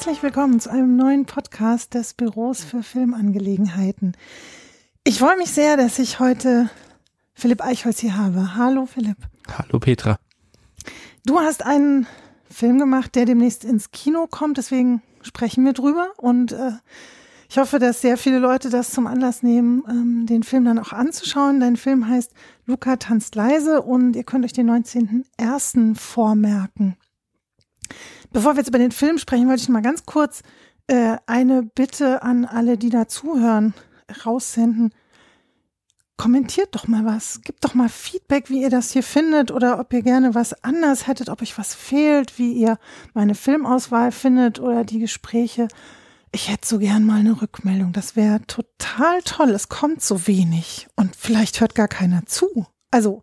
Herzlich willkommen zu einem neuen Podcast des Büros für Filmangelegenheiten. Ich freue mich sehr, dass ich heute Philipp Eichholz hier habe. Hallo Philipp. Hallo Petra. Du hast einen Film gemacht, der demnächst ins Kino kommt, deswegen sprechen wir drüber und äh, ich hoffe, dass sehr viele Leute das zum Anlass nehmen, ähm, den Film dann auch anzuschauen. Dein Film heißt Luca tanzt leise und ihr könnt euch den 19.01. vormerken. Bevor wir jetzt über den Film sprechen, wollte ich mal ganz kurz äh, eine Bitte an alle, die da zuhören, raussenden. Kommentiert doch mal was, gebt doch mal Feedback, wie ihr das hier findet oder ob ihr gerne was anders hättet, ob euch was fehlt, wie ihr meine Filmauswahl findet oder die Gespräche ich hätte so gern mal eine Rückmeldung. Das wäre total toll. Es kommt so wenig und vielleicht hört gar keiner zu. Also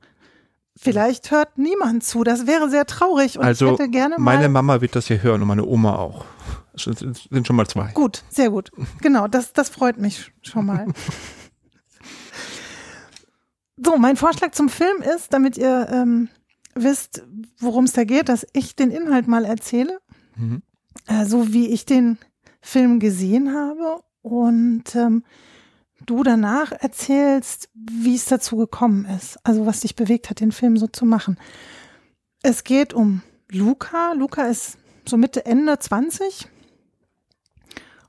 vielleicht hört niemand zu. Das wäre sehr traurig. Und also ich hätte gerne mal meine Mama wird das hier hören und meine Oma auch. Das sind schon mal zwei. Gut, sehr gut. Genau, das, das freut mich schon mal. so, mein Vorschlag zum Film ist, damit ihr ähm, wisst, worum es da geht, dass ich den Inhalt mal erzähle. Mhm. Äh, so wie ich den Film gesehen habe und ähm, du danach erzählst, wie es dazu gekommen ist, also was dich bewegt hat, den Film so zu machen. Es geht um Luca. Luca ist so Mitte, Ende 20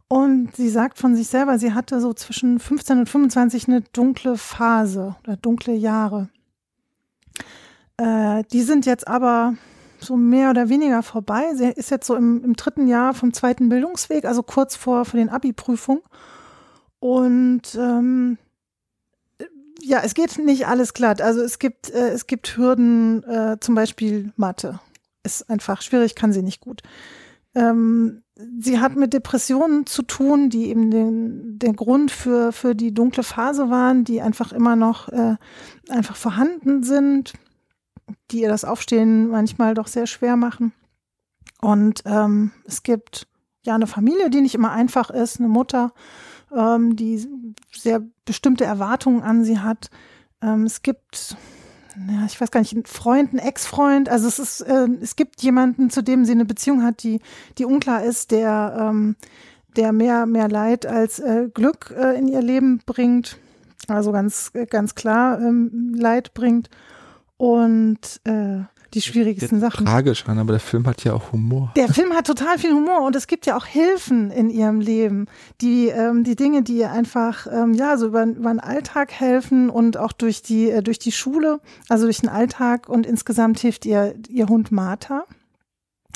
und sie sagt von sich selber, sie hatte so zwischen 15 und 25 eine dunkle Phase oder dunkle Jahre. Äh, die sind jetzt aber so mehr oder weniger vorbei. Sie ist jetzt so im, im dritten Jahr vom zweiten Bildungsweg, also kurz vor, vor den Abi-Prüfungen. Und ähm, ja, es geht nicht alles glatt. Also es gibt, äh, es gibt Hürden, äh, zum Beispiel Mathe. Ist einfach schwierig, kann sie nicht gut. Ähm, sie hat mit Depressionen zu tun, die eben den, der Grund für, für die dunkle Phase waren, die einfach immer noch äh, einfach vorhanden sind die ihr das Aufstehen manchmal doch sehr schwer machen. Und ähm, es gibt ja eine Familie, die nicht immer einfach ist, eine Mutter, ähm, die sehr bestimmte Erwartungen an sie hat. Ähm, es gibt, ja, ich weiß gar nicht, einen Freund, einen Ex-Freund. Also es ist, äh, es gibt jemanden, zu dem sie eine Beziehung hat, die, die unklar ist, der, ähm, der mehr, mehr Leid als äh, Glück äh, in ihr Leben bringt. Also ganz, ganz klar ähm, Leid bringt und äh, die schwierigsten Sachen. Tragisch an, aber der Film hat ja auch Humor. Der Film hat total viel Humor und es gibt ja auch Hilfen in ihrem Leben, die ähm, die Dinge, die ihr einfach ähm, ja so über, über den Alltag helfen und auch durch die äh, durch die Schule, also durch den Alltag und insgesamt hilft ihr ihr Hund Martha,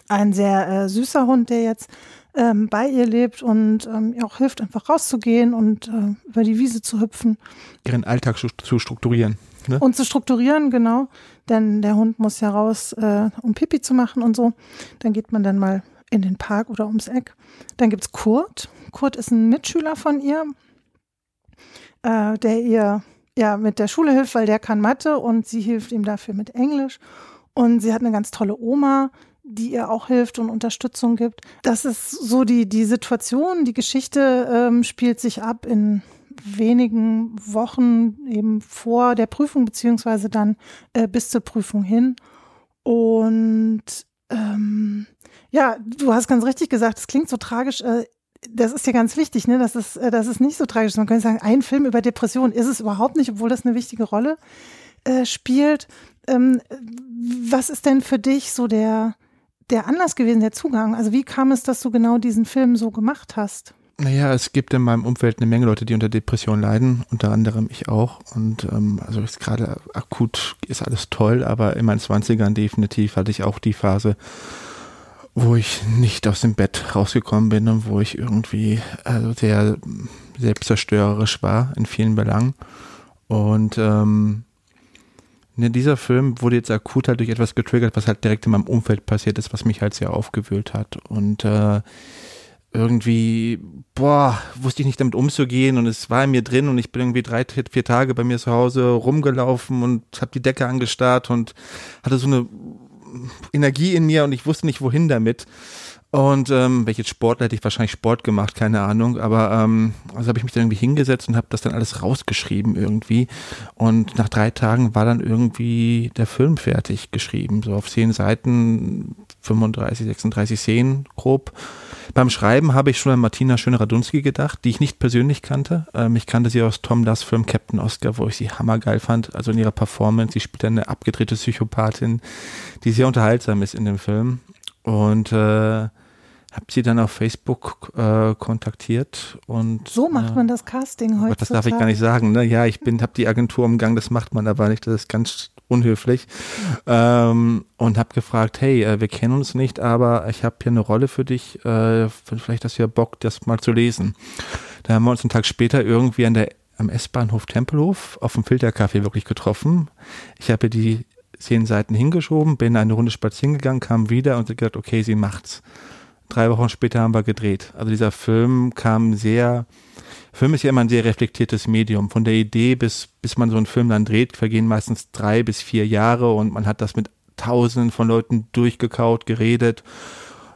ein sehr äh, süßer Hund, der jetzt ähm, bei ihr lebt und ähm, ihr auch hilft einfach rauszugehen und äh, über die Wiese zu hüpfen. Ihren Alltag zu, zu strukturieren. Ne? Und zu strukturieren, genau. Denn der Hund muss ja raus, äh, um Pipi zu machen und so. Dann geht man dann mal in den Park oder ums Eck. Dann gibt's Kurt. Kurt ist ein Mitschüler von ihr, äh, der ihr ja mit der Schule hilft, weil der kann Mathe und sie hilft ihm dafür mit Englisch. Und sie hat eine ganz tolle Oma, die ihr auch hilft und Unterstützung gibt. Das ist so die, die Situation, die Geschichte ähm, spielt sich ab in wenigen Wochen eben vor der Prüfung, beziehungsweise dann äh, bis zur Prüfung hin. Und ähm, ja, du hast ganz richtig gesagt, es klingt so tragisch. Äh, das ist ja ganz wichtig, ne? Das ist, äh, das ist nicht so tragisch. Man könnte sagen, ein Film über Depression ist es überhaupt nicht, obwohl das eine wichtige Rolle äh, spielt. Ähm, was ist denn für dich so der, der Anlass gewesen, der Zugang? Also wie kam es, dass du genau diesen Film so gemacht hast? Naja, es gibt in meinem Umfeld eine Menge Leute, die unter Depression leiden, unter anderem ich auch. Und ähm, also ist gerade akut ist alles toll, aber in meinen Zwanzigern definitiv hatte ich auch die Phase, wo ich nicht aus dem Bett rausgekommen bin und wo ich irgendwie also sehr selbstzerstörerisch war in vielen Belangen. Und ähm, ne, dieser Film wurde jetzt akut halt durch etwas getriggert, was halt direkt in meinem Umfeld passiert ist, was mich halt sehr aufgewühlt hat. Und äh, irgendwie, boah, wusste ich nicht damit umzugehen und es war in mir drin und ich bin irgendwie drei, vier Tage bei mir zu Hause rumgelaufen und habe die Decke angestarrt und hatte so eine Energie in mir und ich wusste nicht wohin damit Und ähm, welches Sportler hätte ich wahrscheinlich Sport gemacht, keine Ahnung. Aber ähm, also habe ich mich dann irgendwie hingesetzt und habe das dann alles rausgeschrieben irgendwie. Und nach drei Tagen war dann irgendwie der Film fertig geschrieben. So auf zehn Seiten, 35, 36 Szenen grob. Beim Schreiben habe ich schon an Martina Schöne-Radunski gedacht, die ich nicht persönlich kannte. Ähm, ich kannte sie aus Tom Das Film Captain Oscar, wo ich sie hammergeil fand. Also in ihrer Performance. Sie spielt eine abgedrehte Psychopathin, die sehr unterhaltsam ist in dem Film. Und äh, habe sie dann auf Facebook äh, kontaktiert und so macht äh, man das Casting heute. Das darf ich gar nicht sagen. Ne? Ja, ich bin, habe die Agentur umgangen, das macht man aber nicht. Das ist ganz unhöflich. Ähm, und habe gefragt, hey, äh, wir kennen uns nicht, aber ich habe hier eine Rolle für dich. Äh, vielleicht hast du ja Bock, das mal zu lesen. Da haben wir uns einen Tag später irgendwie an der am S-Bahnhof Tempelhof auf dem Filtercafé wirklich getroffen. Ich habe die zehn Seiten hingeschoben, bin eine Runde spazieren gegangen, kam wieder und gesagt, okay, sie macht's drei Wochen später haben wir gedreht. Also dieser Film kam sehr, Film ist ja immer ein sehr reflektiertes Medium. Von der Idee bis, bis man so einen Film dann dreht, vergehen meistens drei bis vier Jahre und man hat das mit tausenden von Leuten durchgekaut, geredet,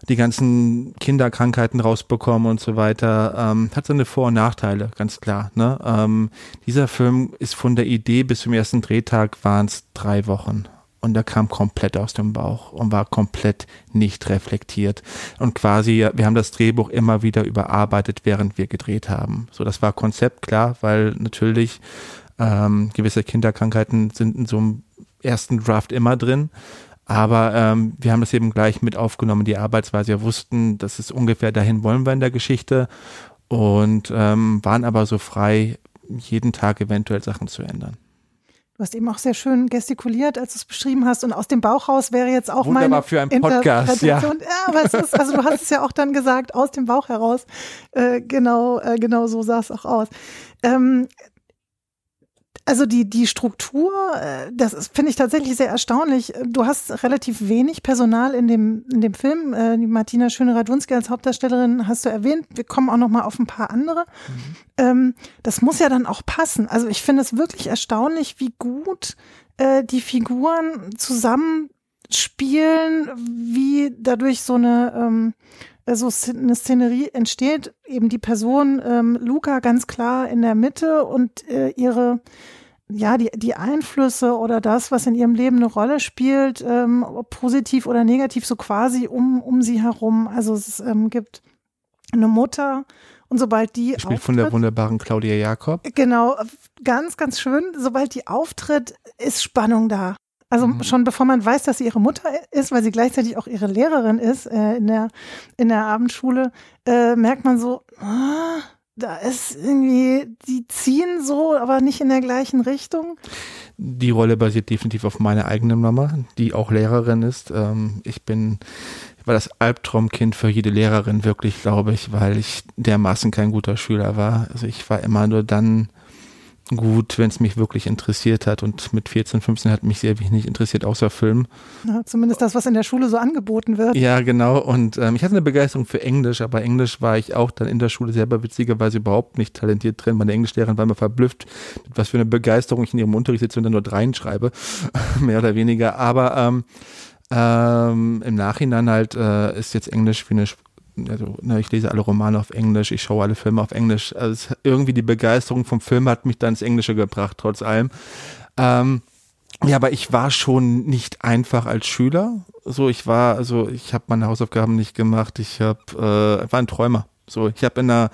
die ganzen Kinderkrankheiten rausbekommen und so weiter. Ähm, hat seine Vor- und Nachteile, ganz klar. Ne? Ähm, dieser Film ist von der Idee bis zum ersten Drehtag waren es drei Wochen und der kam komplett aus dem Bauch und war komplett nicht reflektiert. Und quasi, wir haben das Drehbuch immer wieder überarbeitet, während wir gedreht haben. So, das war Konzept, klar, weil natürlich ähm, gewisse Kinderkrankheiten sind in so einem ersten Draft immer drin. Aber ähm, wir haben das eben gleich mit aufgenommen, die Arbeitsweise. Wir wussten, das ist ungefähr dahin wollen wir in der Geschichte und ähm, waren aber so frei, jeden Tag eventuell Sachen zu ändern. Du hast eben auch sehr schön gestikuliert, als du es beschrieben hast. Und aus dem Bauch raus wäre jetzt auch Wunderbar meine für einen Podcast, ja. ja. aber es ist, also du hast es ja auch dann gesagt, aus dem Bauch heraus. Äh, genau, äh, genau so sah es auch aus. Ähm, also die, die Struktur, äh, das finde ich tatsächlich sehr erstaunlich. Du hast relativ wenig Personal in dem, in dem Film. Äh, die Martina Schöne-Radunski als Hauptdarstellerin hast du erwähnt. Wir kommen auch noch mal auf ein paar andere. Mhm. Ähm, das muss ja dann auch passen. Also ich finde es wirklich erstaunlich, wie gut äh, die Figuren zusammenspielen, wie dadurch so eine ähm, so eine Szenerie entsteht, eben die Person ähm, Luca ganz klar in der Mitte und äh, ihre ja, die, die Einflüsse oder das, was in ihrem Leben eine Rolle spielt, ähm, positiv oder negativ, so quasi um, um sie herum. Also es ähm, gibt eine Mutter und sobald die Spielt auftritt, von der wunderbaren Claudia Jakob. Genau, ganz, ganz schön. Sobald die auftritt, ist Spannung da. Also mhm. schon bevor man weiß, dass sie ihre Mutter ist, weil sie gleichzeitig auch ihre Lehrerin ist äh, in, der, in der Abendschule, äh, merkt man so, ah, da ist irgendwie, die ziehen so, aber nicht in der gleichen Richtung. Die Rolle basiert definitiv auf meiner eigenen Mama, die auch Lehrerin ist. Ähm, ich bin, war das Albtraumkind für jede Lehrerin wirklich, glaube ich, weil ich dermaßen kein guter Schüler war. Also ich war immer nur dann gut, wenn es mich wirklich interessiert hat. Und mit 14, 15 hat mich sehr wenig interessiert, außer Film. Ja, zumindest das, was in der Schule so angeboten wird. Ja, genau. Und ähm, ich hatte eine Begeisterung für Englisch, aber Englisch war ich auch dann in der Schule selber witzigerweise überhaupt nicht talentiert drin. Meine Englischlehrerin war immer verblüfft, mit was für eine Begeisterung ich in ihrem Unterricht sitze und dann nur dreien schreibe, mehr oder weniger. Aber ähm, ähm, im Nachhinein halt äh, ist jetzt Englisch wie eine also, ne, ich lese alle Romane auf Englisch, ich schaue alle Filme auf Englisch. Also irgendwie die Begeisterung vom Film hat mich dann ins Englische gebracht, trotz allem. Ähm, ja, aber ich war schon nicht einfach als Schüler. So, ich war, also ich habe meine Hausaufgaben nicht gemacht. Ich habe, äh, war ein Träumer. So, ich habe in einer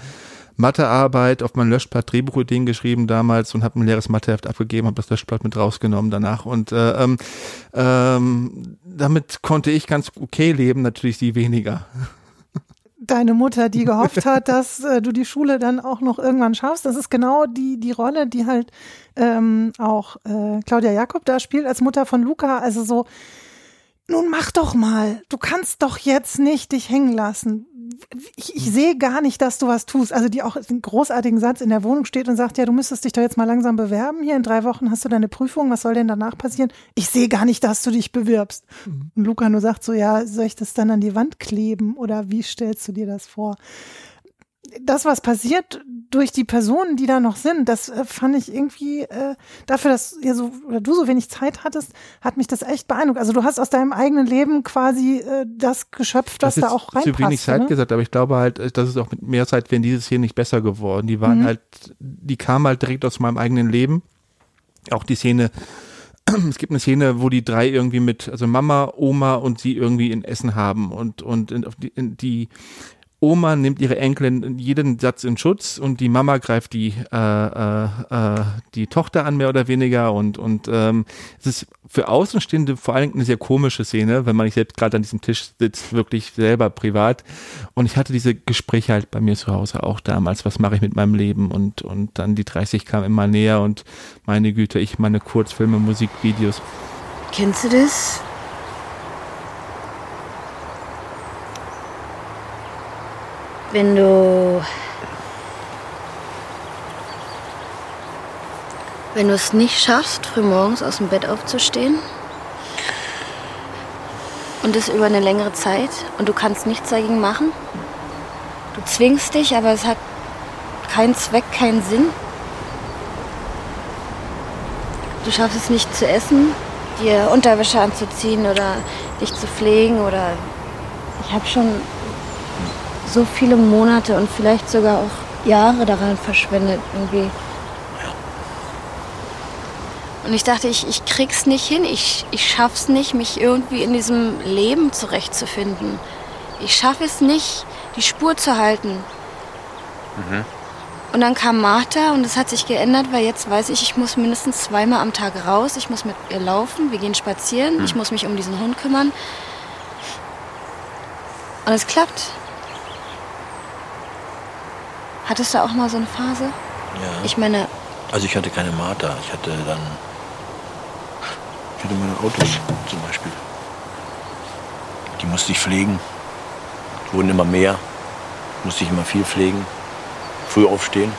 Mathearbeit auf mein Löschblatt Drehbuchideen geschrieben damals und habe ein leeres Matheheft abgegeben, habe das Löschblatt mit rausgenommen danach und äh, ähm, ähm, damit konnte ich ganz okay leben, natürlich sie weniger deine Mutter, die gehofft hat, dass äh, du die Schule dann auch noch irgendwann schaffst. Das ist genau die, die Rolle, die halt ähm, auch äh, Claudia Jakob da spielt als Mutter von Luca. Also so, nun mach doch mal, du kannst doch jetzt nicht dich hängen lassen ich, ich sehe gar nicht, dass du was tust. Also die auch einen großartigen Satz in der Wohnung steht und sagt, ja, du müsstest dich doch jetzt mal langsam bewerben. Hier in drei Wochen hast du deine Prüfung. Was soll denn danach passieren? Ich sehe gar nicht, dass du dich bewirbst. Mhm. Und Luca nur sagt so, ja, soll ich das dann an die Wand kleben oder wie stellst du dir das vor? Das, was passiert durch die Personen, die da noch sind, das äh, fand ich irgendwie äh, dafür, dass ihr so oder du so wenig Zeit hattest, hat mich das echt beeindruckt. Also du hast aus deinem eigenen Leben quasi äh, das geschöpft, was da auch reinpasst. Zu wenig Zeit ne? gesagt, aber ich glaube halt, äh, dass es auch mit mehr Zeit wäre in diese Szene nicht besser geworden. Die waren mhm. halt, die kamen halt direkt aus meinem eigenen Leben. Auch die Szene, es gibt eine Szene, wo die drei irgendwie mit, also Mama, Oma und sie irgendwie in Essen haben und, und in, in die Oma nimmt ihre Enkelin jeden Satz in Schutz und die Mama greift die, äh, äh, äh, die Tochter an, mehr oder weniger. Und, und ähm, es ist für Außenstehende vor allen Dingen eine sehr komische Szene, wenn man nicht selbst gerade an diesem Tisch sitzt, wirklich selber privat. Und ich hatte diese Gespräche halt bei mir zu Hause auch damals, was mache ich mit meinem Leben? Und, und dann die 30 kam immer näher und meine Güte, ich meine Kurzfilme, Musikvideos. Kennst du das? Wenn du wenn du es nicht schaffst, frühmorgens aus dem Bett aufzustehen und das über eine längere Zeit und du kannst nichts dagegen machen. Du zwingst dich, aber es hat keinen Zweck, keinen Sinn. Du schaffst es nicht zu essen, dir Unterwäsche anzuziehen oder dich zu pflegen oder ich habe schon so viele Monate und vielleicht sogar auch Jahre daran verschwendet irgendwie. Und ich dachte, ich, ich krieg's nicht hin, ich, ich schaff's nicht, mich irgendwie in diesem Leben zurechtzufinden. Ich schaffe es nicht, die Spur zu halten. Mhm. Und dann kam Martha und es hat sich geändert, weil jetzt weiß ich, ich muss mindestens zweimal am Tag raus. Ich muss mit ihr laufen, wir gehen spazieren, mhm. ich muss mich um diesen Hund kümmern. Und es klappt. Hattest du auch mal so eine Phase? Ja. Ich meine. Also ich hatte keine Martha. Ich hatte dann. Ich hatte meine Autos zum Beispiel. Die musste ich pflegen. Die wurden immer mehr. Musste ich immer viel pflegen. Früh aufstehen.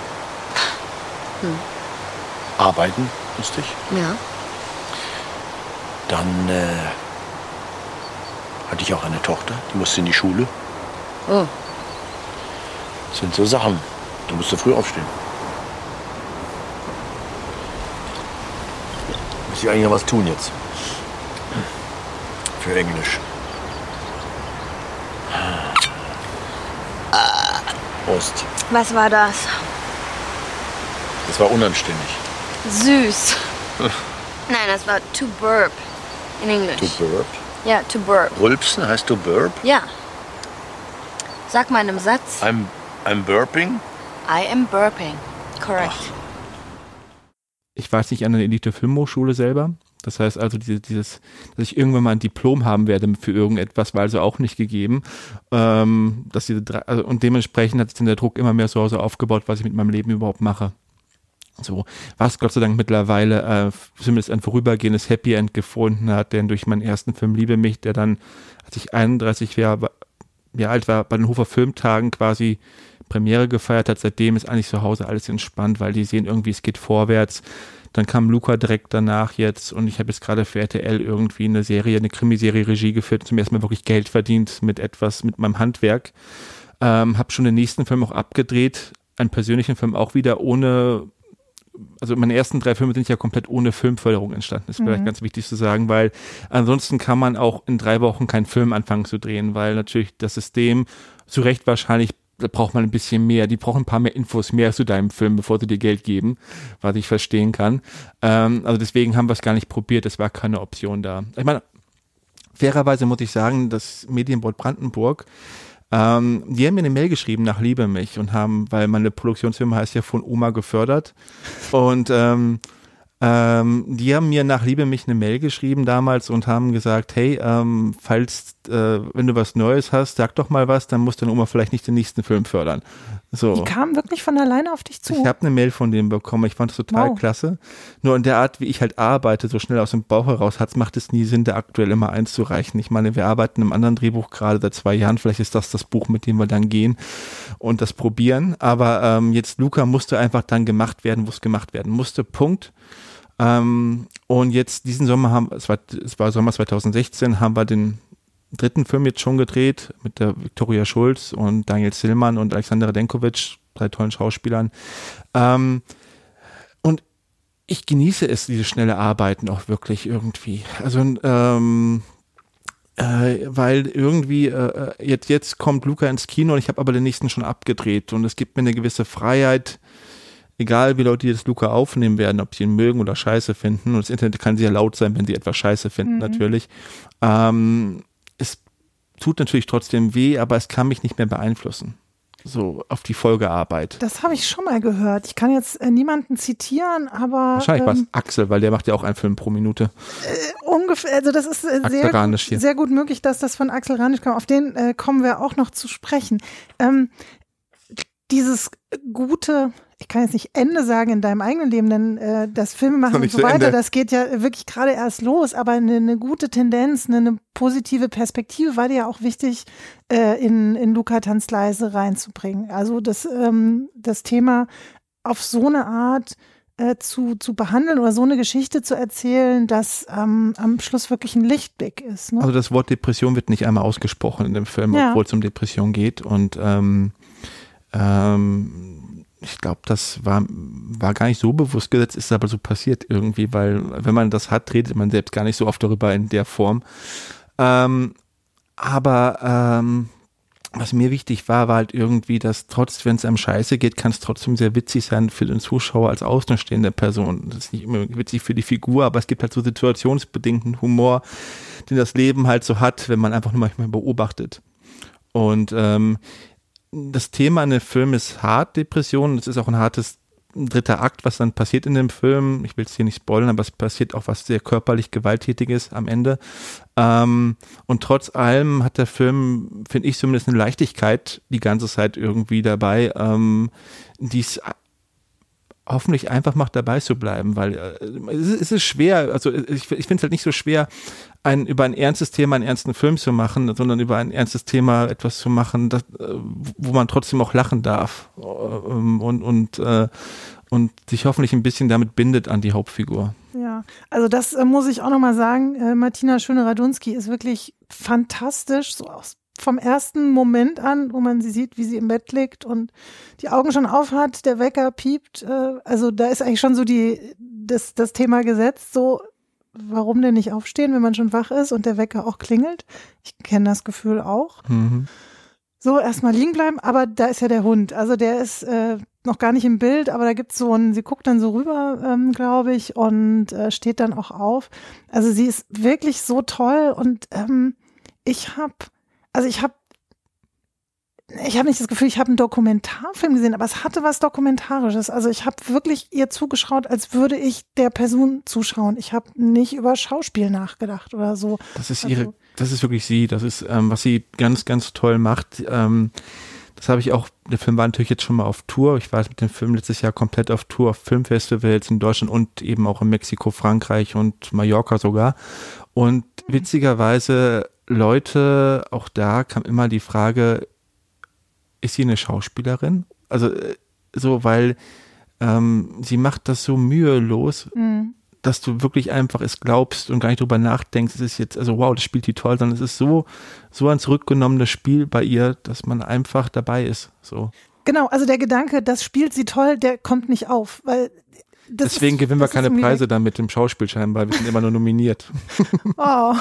Hm. Arbeiten musste ich. Ja. Dann äh, hatte ich auch eine Tochter, die musste in die Schule. Oh. Das sind so Sachen. Du musst ja früh aufstehen. Muss ich eigentlich noch was tun jetzt? Für Englisch. Prost. Was war das? Das war unanständig. Süß. Nein, das war to burp in Englisch. To burp? Ja, to burp. Rülpsen heißt to burp? Ja. Sag mal in einem Satz. I'm, I'm burping? I am burping. Correct. Ich weiß nicht an der Elite Filmhochschule selber. Das heißt also, diese, dieses, dass ich irgendwann mal ein Diplom haben werde für irgendetwas, war also auch nicht gegeben. Ähm, dass diese also, und dementsprechend hat sich dann der Druck immer mehr so, so aufgebaut, was ich mit meinem Leben überhaupt mache. So, was Gott sei Dank mittlerweile äh, zumindest ein vorübergehendes Happy End gefunden hat, denn durch meinen ersten Film Liebe mich, der dann, als ich 31 Jahre alt war, bei den Hofer Filmtagen quasi Premiere gefeiert hat. Seitdem ist eigentlich zu Hause alles entspannt, weil die sehen irgendwie, es geht vorwärts. Dann kam Luca direkt danach jetzt und ich habe jetzt gerade für RTL irgendwie eine Serie, eine Krimiserie Regie geführt, zum ersten Mal wirklich Geld verdient mit etwas, mit meinem Handwerk. Ähm, habe schon den nächsten Film auch abgedreht, einen persönlichen Film auch wieder ohne also meine ersten drei Filme sind ja komplett ohne Filmförderung entstanden. Das ist mhm. vielleicht ganz wichtig zu sagen, weil ansonsten kann man auch in drei Wochen keinen Film anfangen zu drehen, weil natürlich das System zu Recht wahrscheinlich da braucht man ein bisschen mehr. Die brauchen ein paar mehr Infos mehr zu deinem Film, bevor sie dir Geld geben, was ich verstehen kann. Ähm, also deswegen haben wir es gar nicht probiert. Es war keine Option da. Ich meine, fairerweise muss ich sagen, das Medienboard Brandenburg, ähm, die haben mir eine Mail geschrieben nach Liebe mich und haben, weil meine Produktionsfirma heißt ja von Oma gefördert und ähm, ähm, die haben mir nach Liebe mich eine Mail geschrieben damals und haben gesagt, hey, ähm, falls, äh, wenn du was Neues hast, sag doch mal was, dann muss deine Oma vielleicht nicht den nächsten Film fördern. So. Die kamen wirklich von alleine auf dich zu. Ich habe eine Mail von denen bekommen. Ich fand das total wow. klasse. Nur in der Art, wie ich halt arbeite, so schnell aus dem Bauch heraus, hat, macht es nie Sinn, da aktuell immer einzureichen. Ich meine, wir arbeiten im anderen Drehbuch gerade seit zwei Jahren. Vielleicht ist das das Buch, mit dem wir dann gehen und das probieren. Aber ähm, jetzt Luca musste einfach dann gemacht werden, wo es gemacht werden musste. Punkt. Ähm, und jetzt diesen Sommer haben, es war, es war Sommer 2016, haben wir den dritten Film jetzt schon gedreht mit der Victoria Schulz und Daniel Zillmann und Alexander Denkovic, drei tollen Schauspielern. Ähm, und ich genieße es, diese schnelle Arbeiten auch wirklich irgendwie. Also ähm, äh, weil irgendwie äh, äh, jetzt, jetzt kommt Luca ins Kino und ich habe aber den nächsten schon abgedreht und es gibt mir eine gewisse Freiheit, egal wie Leute das Luca aufnehmen werden, ob sie ihn mögen oder scheiße finden und das Internet kann sehr laut sein, wenn sie etwas scheiße finden, mhm. natürlich. Ähm, tut natürlich trotzdem weh, aber es kann mich nicht mehr beeinflussen so auf die Folgearbeit. Das habe ich schon mal gehört. Ich kann jetzt äh, niemanden zitieren, aber. Wahrscheinlich ähm, war es Axel, weil der macht ja auch einen Film pro Minute. Äh, ungefähr, also das ist äh, sehr, sehr gut möglich, dass das von Axel Ranisch kam. Auf den äh, kommen wir auch noch zu sprechen. Ähm, dieses gute, ich kann jetzt nicht Ende sagen in deinem eigenen Leben, denn äh, das Filmemachen und so weiter, Ende. das geht ja wirklich gerade erst los, aber eine, eine gute Tendenz, eine, eine, positive Perspektive war dir ja auch wichtig, äh, in, in Luca Tanzleise reinzubringen. Also das, ähm, das Thema auf so eine Art äh, zu, zu behandeln oder so eine Geschichte zu erzählen, dass ähm, am Schluss wirklich ein Lichtblick ist. Ne? Also das Wort Depression wird nicht einmal ausgesprochen in dem Film, ja. obwohl es um Depression geht und ähm, ähm, ich glaube, das war, war gar nicht so bewusst gesetzt, ist aber so passiert irgendwie, weil wenn man das hat, redet man selbst gar nicht so oft darüber in der Form. Ähm, aber ähm, was mir wichtig war, war halt irgendwie, dass trotz, wenn es einem scheiße geht, kann es trotzdem sehr witzig sein für den Zuschauer als außenstehende Person. Das ist nicht immer witzig für die Figur, aber es gibt halt so situationsbedingten Humor, den das Leben halt so hat, wenn man einfach nur manchmal beobachtet. Und ähm, das Thema in dem Film ist hart, Depression. Es ist auch ein hartes dritter Akt, was dann passiert in dem Film. Ich will es hier nicht spoilern, aber es passiert auch was sehr körperlich Gewalttätiges am Ende. Ähm, und trotz allem hat der Film, finde ich zumindest eine Leichtigkeit die ganze Zeit irgendwie dabei, ähm, die es hoffentlich einfach macht, dabei zu bleiben, weil äh, es, ist schwer, also ich, ich finde es halt nicht so schwer, ein, über ein ernstes Thema einen ernsten Film zu machen, sondern über ein ernstes Thema etwas zu machen, das, äh, wo man trotzdem auch lachen darf ähm, und, und, äh, und sich hoffentlich ein bisschen damit bindet an die Hauptfigur. Ja, also das äh, muss ich auch nochmal sagen. Äh, Martina Schöne-Radunski ist wirklich fantastisch, so aus vom ersten Moment an, wo man sie sieht, wie sie im Bett liegt und die Augen schon auf hat, der Wecker piept. Äh, also da ist eigentlich schon so die, das, das Thema gesetzt, so warum denn nicht aufstehen, wenn man schon wach ist und der Wecker auch klingelt? Ich kenne das Gefühl auch. Mhm. So, erstmal liegen bleiben, aber da ist ja der Hund. Also der ist äh, noch gar nicht im Bild, aber da gibt's so ein, sie guckt dann so rüber, ähm, glaube ich, und äh, steht dann auch auf. Also sie ist wirklich so toll und ähm, ich habe, also ich habe ich habe nicht das Gefühl, ich habe einen Dokumentarfilm gesehen, aber es hatte was Dokumentarisches. Also ich habe wirklich ihr zugeschaut, als würde ich der Person zuschauen. Ich habe nicht über Schauspiel nachgedacht oder so. Das ist ihre, also, das ist wirklich sie. Das ist, ähm, was sie ganz, ganz toll macht. Ähm, das habe ich auch, der Film war natürlich jetzt schon mal auf Tour. Ich war mit dem Film letztes Jahr komplett auf Tour, auf Filmfestivals in Deutschland und eben auch in Mexiko, Frankreich und Mallorca sogar. Und mhm. witzigerweise Leute, auch da kam immer die Frage, ist sie eine Schauspielerin? Also äh, so, weil ähm, sie macht das so mühelos, mhm. dass du wirklich einfach es glaubst und gar nicht drüber nachdenkst, es ist jetzt, also wow, das spielt die toll, sondern es ist so, so ein zurückgenommenes Spiel bei ihr, dass man einfach dabei ist. So. Genau, also der Gedanke, das spielt sie toll, der kommt nicht auf, weil Deswegen ist, gewinnen wir keine Preise dann mit dem Schauspiel scheinbar, wir sind immer nur nominiert. Oh,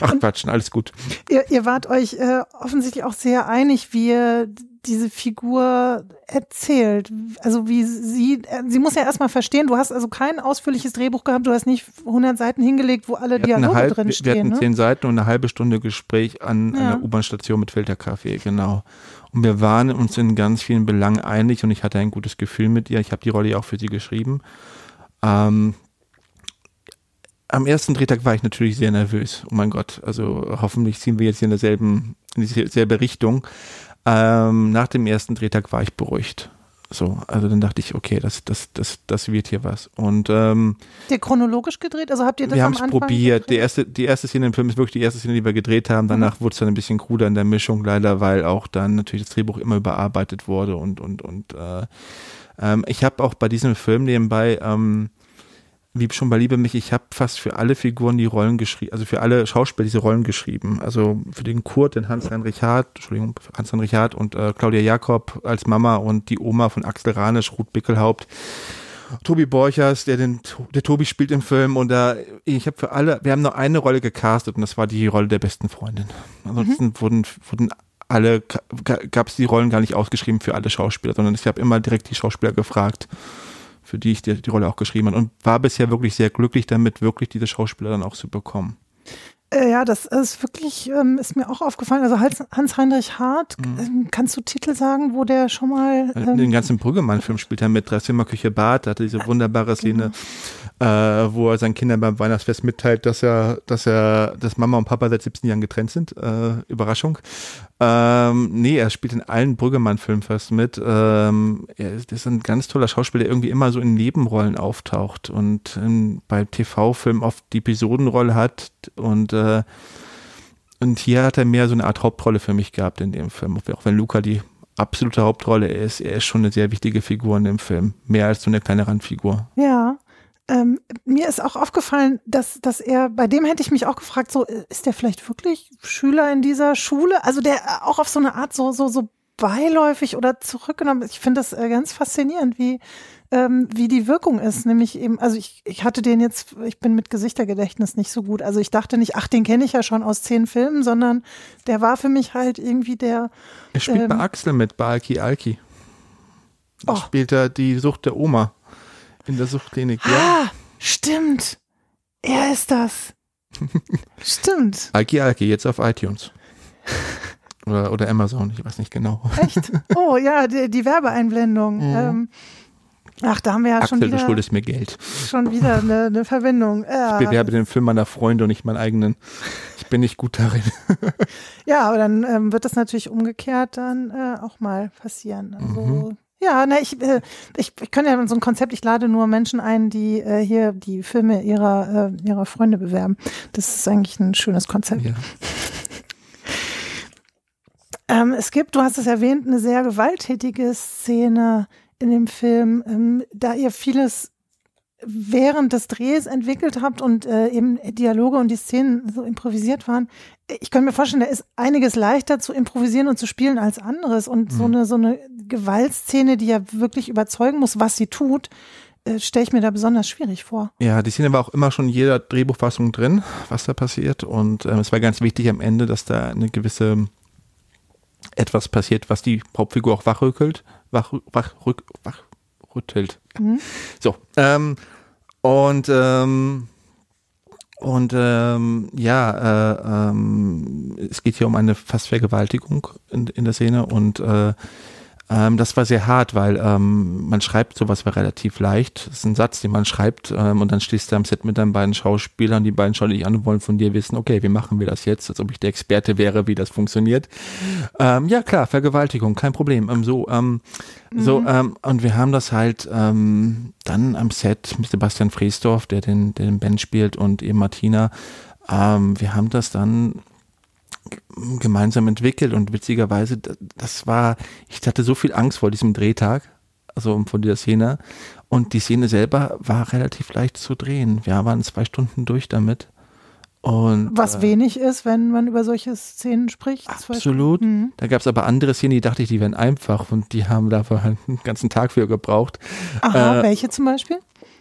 Ach Quatschen, alles gut. Ihr, ihr wart euch äh, offensichtlich auch sehr einig, wie ihr diese Figur erzählt. Also wie sie, äh, sie muss ja erstmal verstehen, du hast also kein ausführliches Drehbuch gehabt, du hast nicht 100 Seiten hingelegt, wo alle Dialoge halb, drin stehen. Wir hatten ne? zehn Seiten und eine halbe Stunde Gespräch an ja. einer U-Bahn-Station mit Filterkaffee, genau. Und wir waren uns in ganz vielen Belangen einig und ich hatte ein gutes Gefühl mit ihr. Ich habe die Rolle ja auch für sie geschrieben. Ähm, am ersten Drehtag war ich natürlich sehr nervös. Oh mein Gott, also hoffentlich ziehen wir jetzt hier in derselben, in dieselbe Richtung. Ähm, nach dem ersten Drehtag war ich beruhigt. So, also dann dachte ich, okay, das, das, das, das wird hier was. Und ähm, der chronologisch gedreht? Also habt ihr das Wir haben es probiert. Die erste, die erste Szene im Film ist wirklich die erste Szene, die wir gedreht haben. Danach mhm. wurde es dann ein bisschen kruder in der Mischung, leider, weil auch dann natürlich das Drehbuch immer überarbeitet wurde und und und äh, ähm, ich habe auch bei diesem Film nebenbei ähm, wie schon bei Liebe mich, ich habe fast für alle Figuren die Rollen geschrieben, also für alle Schauspieler diese Rollen geschrieben. Also für den Kurt, den Hans-Heinrich Hart, Entschuldigung, Hans-Heinrich Hart und äh, Claudia Jakob als Mama und die Oma von Axel Ranisch, Ruth Bickelhaupt. Tobi Borchers, der den der Tobi spielt im Film und da ich habe für alle, wir haben nur eine Rolle gecastet und das war die Rolle der besten Freundin. Ansonsten mhm. wurden wurden alle gab es die Rollen gar nicht ausgeschrieben für alle Schauspieler, sondern ich habe immer direkt die Schauspieler gefragt für die ich die, die Rolle auch geschrieben habe und war bisher wirklich sehr glücklich damit, wirklich diese Schauspieler dann auch zu bekommen. Äh, ja, das ist wirklich, ähm, ist mir auch aufgefallen. Also Hans-Heinrich Hart, mhm. Ähm, kannst du Titel sagen, wo der schon mal. Ähm, Den ganzen Brüggemann-Film spielt er mit, Dreizimmerküche Bad, hatte diese wunderbare Szene, genau. Äh, wo er seinen Kindern beim Weihnachtsfest mitteilt, dass er, dass er, dass Mama und Papa seit 17 Jahren getrennt sind. Äh, Überraschung. Ähm, nee, er spielt in allen Brüggemann-Filmen fast mit. Ähm, er ist, ein ganz toller Schauspieler, der irgendwie immer so in Nebenrollen auftaucht und in, bei TV-Filmen oft die Episodenrolle hat und äh, und hier hat er mehr so eine Art Hauptrolle für mich gehabt in dem Film. Auch wenn Luca die absolute Hauptrolle ist, er ist schon eine sehr wichtige Figur in dem Film. Mehr als so eine kleine Randfigur. Ja. Ähm, mir ist auch aufgefallen, dass, dass er, bei dem hätte ich mich auch gefragt, so, ist der vielleicht wirklich Schüler in dieser Schule? Also der auch auf so eine Art so, so, so beiläufig oder zurückgenommen. Ich finde das äh, ganz faszinierend, wie, ähm, wie die Wirkung ist. Nämlich eben, also ich, ich hatte den jetzt, ich bin mit Gesichtergedächtnis nicht so gut. Also ich dachte nicht, ach, den kenne ich ja schon aus zehn Filmen, sondern der war für mich halt irgendwie der. Er spielt ähm, bei Axel mit, bei Alki Alki. Da oh. spielt er die Sucht der Oma in der Suchtklinik. Ah, stimmt. Er ist das. stimmt. Alki Alki, jetzt auf iTunes. Oder, oder Amazon, ich weiß nicht genau. Echt? Oh ja, die, die Werbeeinblendung. Mhm. Ähm, ach, da haben wir ja Axel, schon wieder. du schuldest mir Geld. Schon wieder eine, eine Verbindung. Ja. Ich bewerbe den Film meiner Freunde und nicht meinen eigenen. Ich bin nicht gut darin. ja, aber dann ähm, wird das natürlich umgekehrt dann äh, auch mal passieren. Also mhm. Ja, ne, ich, äh, ich, ich kann ja so ein Konzept, ich lade nur Menschen ein, die äh, hier die Filme ihrer, äh, ihrer Freunde bewerben. Das ist eigentlich ein schönes Konzept. Ja. Ähm, es gibt, du hast es erwähnt, eine sehr gewalttätige Szene in dem Film, ähm, da ihr vieles während des Drehs entwickelt habt und äh, eben Dialoge und die Szenen so improvisiert waren. Ich kann mir vorstellen, da ist einiges leichter zu improvisieren und zu spielen als anderes. Und mhm. so eine so eine Gewaltszene, die ja wirklich überzeugen muss, was sie tut, äh, stelle ich mir da besonders schwierig vor. Ja, die Szene war auch immer schon in jeder Drehbuchfassung drin, was da passiert. Und ähm, es war ganz wichtig am Ende, dass da eine gewisse etwas passiert, was die Hauptfigur auch wachrückelt, wach, wach, rück, wachrüttelt. Mhm. So, ähm, und ähm, und ähm, ja, äh, ähm, es geht hier um eine fast Vergewaltigung in, in der Szene und äh, ähm, das war sehr hart, weil ähm, man schreibt sowas war relativ leicht. Das ist ein Satz, den man schreibt ähm, und dann stehst du am Set mit deinen beiden Schauspielern, die beiden schauen dich an und wollen von dir wissen, okay, wie machen wir das jetzt, als ob ich der Experte wäre, wie das funktioniert. Ähm, ja klar, Vergewaltigung, kein Problem. Ähm, so, ähm, mhm. so ähm, und wir haben das halt dann am Set mit Sebastian Freesdorf, der den, den Ben spielt und eben Martina. Wir haben das dann gemeinsam entwickelt und witzigerweise, das war, ich hatte so viel Angst vor diesem Drehtag, also vor dieser Szene und die Szene selber war relativ leicht zu drehen. Wir waren zwei Stunden durch damit. Und, Was äh, wenig ist, wenn man über solche Szenen spricht. Absolut. Mhm. Da gab es aber andere Szenen, die dachte ich, die wären einfach und die haben dafür einen ganzen Tag für gebraucht. Aha, äh, welche zum Beispiel?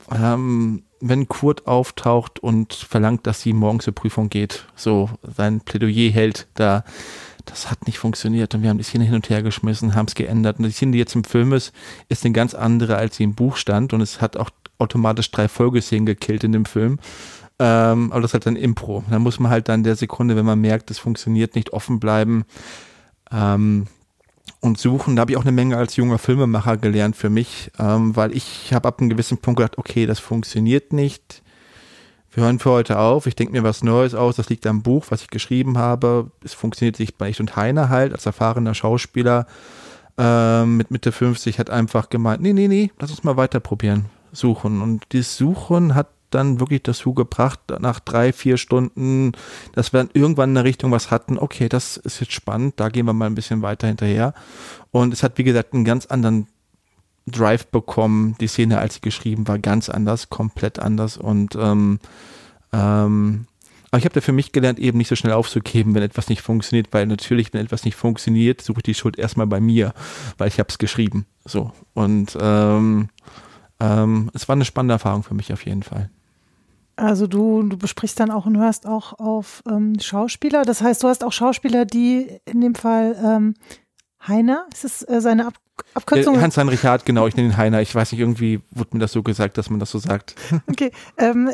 Ähm, wenn Kurt auftaucht und verlangt, dass sie morgens zur Prüfung geht, so sein Plädoyer hält, da das hat nicht funktioniert und wir haben die Szene hin und her geschmissen, haben es geändert und die Szene, die jetzt im Film ist, ist eine ganz andere, als sie im Buch stand und es hat auch automatisch drei Folgeszenen gekillt in dem Film. Ähm, aber das ist halt dann Impro. Da muss man halt dann der Sekunde, wenn man merkt, es funktioniert, nicht offen bleiben. Ähm, und suchen. Da habe ich auch eine Menge als junger Filmemacher gelernt für mich, ähm, weil ich habe ab einem gewissen Punkt gedacht, okay, das funktioniert nicht. Wir hören für heute auf. Ich denke mir was Neues aus. Das liegt am Buch, was ich geschrieben habe. Es funktioniert sich bei Ich und Heiner halt als erfahrener Schauspieler ähm, mit Mitte 50 hat einfach gemeint, nee, nee, nee, lass uns mal weiter probieren, suchen. Und dieses Suchen hat dann wirklich dazu gebracht, nach drei, vier Stunden, dass wir dann irgendwann in der Richtung was hatten, okay, das ist jetzt spannend, da gehen wir mal ein bisschen weiter hinterher. Und es hat, wie gesagt, einen ganz anderen Drive bekommen. Die Szene, als sie geschrieben war, ganz anders, komplett anders und ähm, ähm, aber ich habe da für mich gelernt, eben nicht so schnell aufzugeben, wenn etwas nicht funktioniert, weil natürlich, wenn etwas nicht funktioniert, suche ich die Schuld erstmal bei mir, weil ich habe es geschrieben. So. Und ähm, ähm, es war eine spannende Erfahrung für mich auf jeden Fall. Also du, du besprichst dann auch und hörst auch auf ähm, Schauspieler. Das heißt, du hast auch Schauspieler, die in dem Fall ähm, Heiner, ist es äh, seine Ab Abkürzung? Hans-Heinrich Hart, genau, ich nenne ihn Heiner. Ich weiß nicht, irgendwie wurde mir das so gesagt, dass man das so sagt. Okay. Ähm,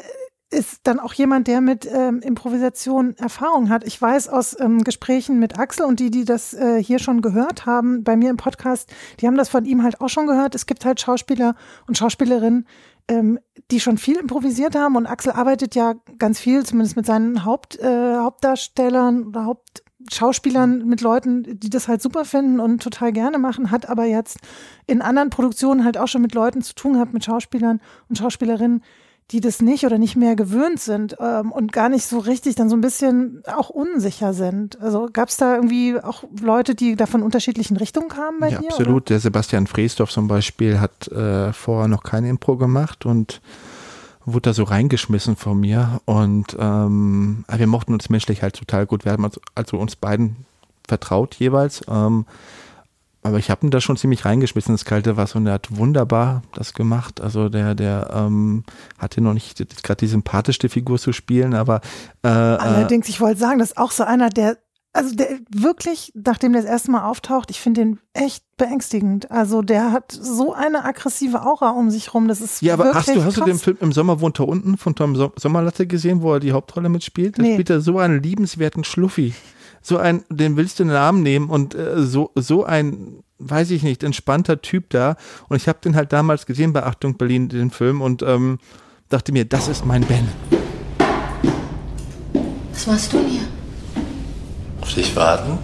ist dann auch jemand, der mit ähm, Improvisation Erfahrung hat. Ich weiß aus ähm, Gesprächen mit Axel und die, die das äh, hier schon gehört haben, bei mir im Podcast, die haben das von ihm halt auch schon gehört. Es gibt halt Schauspieler und Schauspielerinnen, ähm, die schon viel improvisiert haben. Und Axel arbeitet ja ganz viel, zumindest mit seinen Haupt, äh, Hauptdarstellern oder Hauptschauspielern, mit Leuten, die das halt super finden und total gerne machen, hat aber jetzt in anderen Produktionen halt auch schon mit Leuten zu tun gehabt, mit Schauspielern und Schauspielerinnen, die das nicht oder nicht mehr gewöhnt sind ähm, und gar nicht so richtig dann so ein bisschen auch unsicher sind. Also gab es da irgendwie auch Leute, die da von unterschiedlichen Richtungen kamen bei ja, dir? Absolut. Oder? Der Sebastian Freesdorf zum Beispiel hat äh, vorher noch keine Impro gemacht und wurde da so reingeschmissen von mir. Und ähm, wir mochten uns menschlich halt total gut. Wir haben also, also uns beiden vertraut jeweils. Ähm, aber ich habe ihn da schon ziemlich reingeschmissen ins kalte Wasser und er hat wunderbar das gemacht. Also der, der ähm, hatte noch nicht gerade die sympathischste Figur zu spielen, aber äh, allerdings, ich wollte sagen, das ist auch so einer, der also der wirklich, nachdem der das erste Mal auftaucht, ich finde den echt beängstigend. Also der hat so eine aggressive Aura um sich rum. Das ist ja, aber hast du hast krass. du den Film im Sommer wohnt da unten von Tom Sommerlatte gesehen, wo er die Hauptrolle mitspielt? Da Nee. spielt er so einen liebenswerten Schluffi. So ein, den willst du in den Arm nehmen und äh, so so ein, weiß ich nicht, entspannter Typ da. Und ich habe den halt damals gesehen bei Achtung Berlin den Film und ähm, dachte mir, das ist mein Ben. Was machst du hier? Auf dich warten?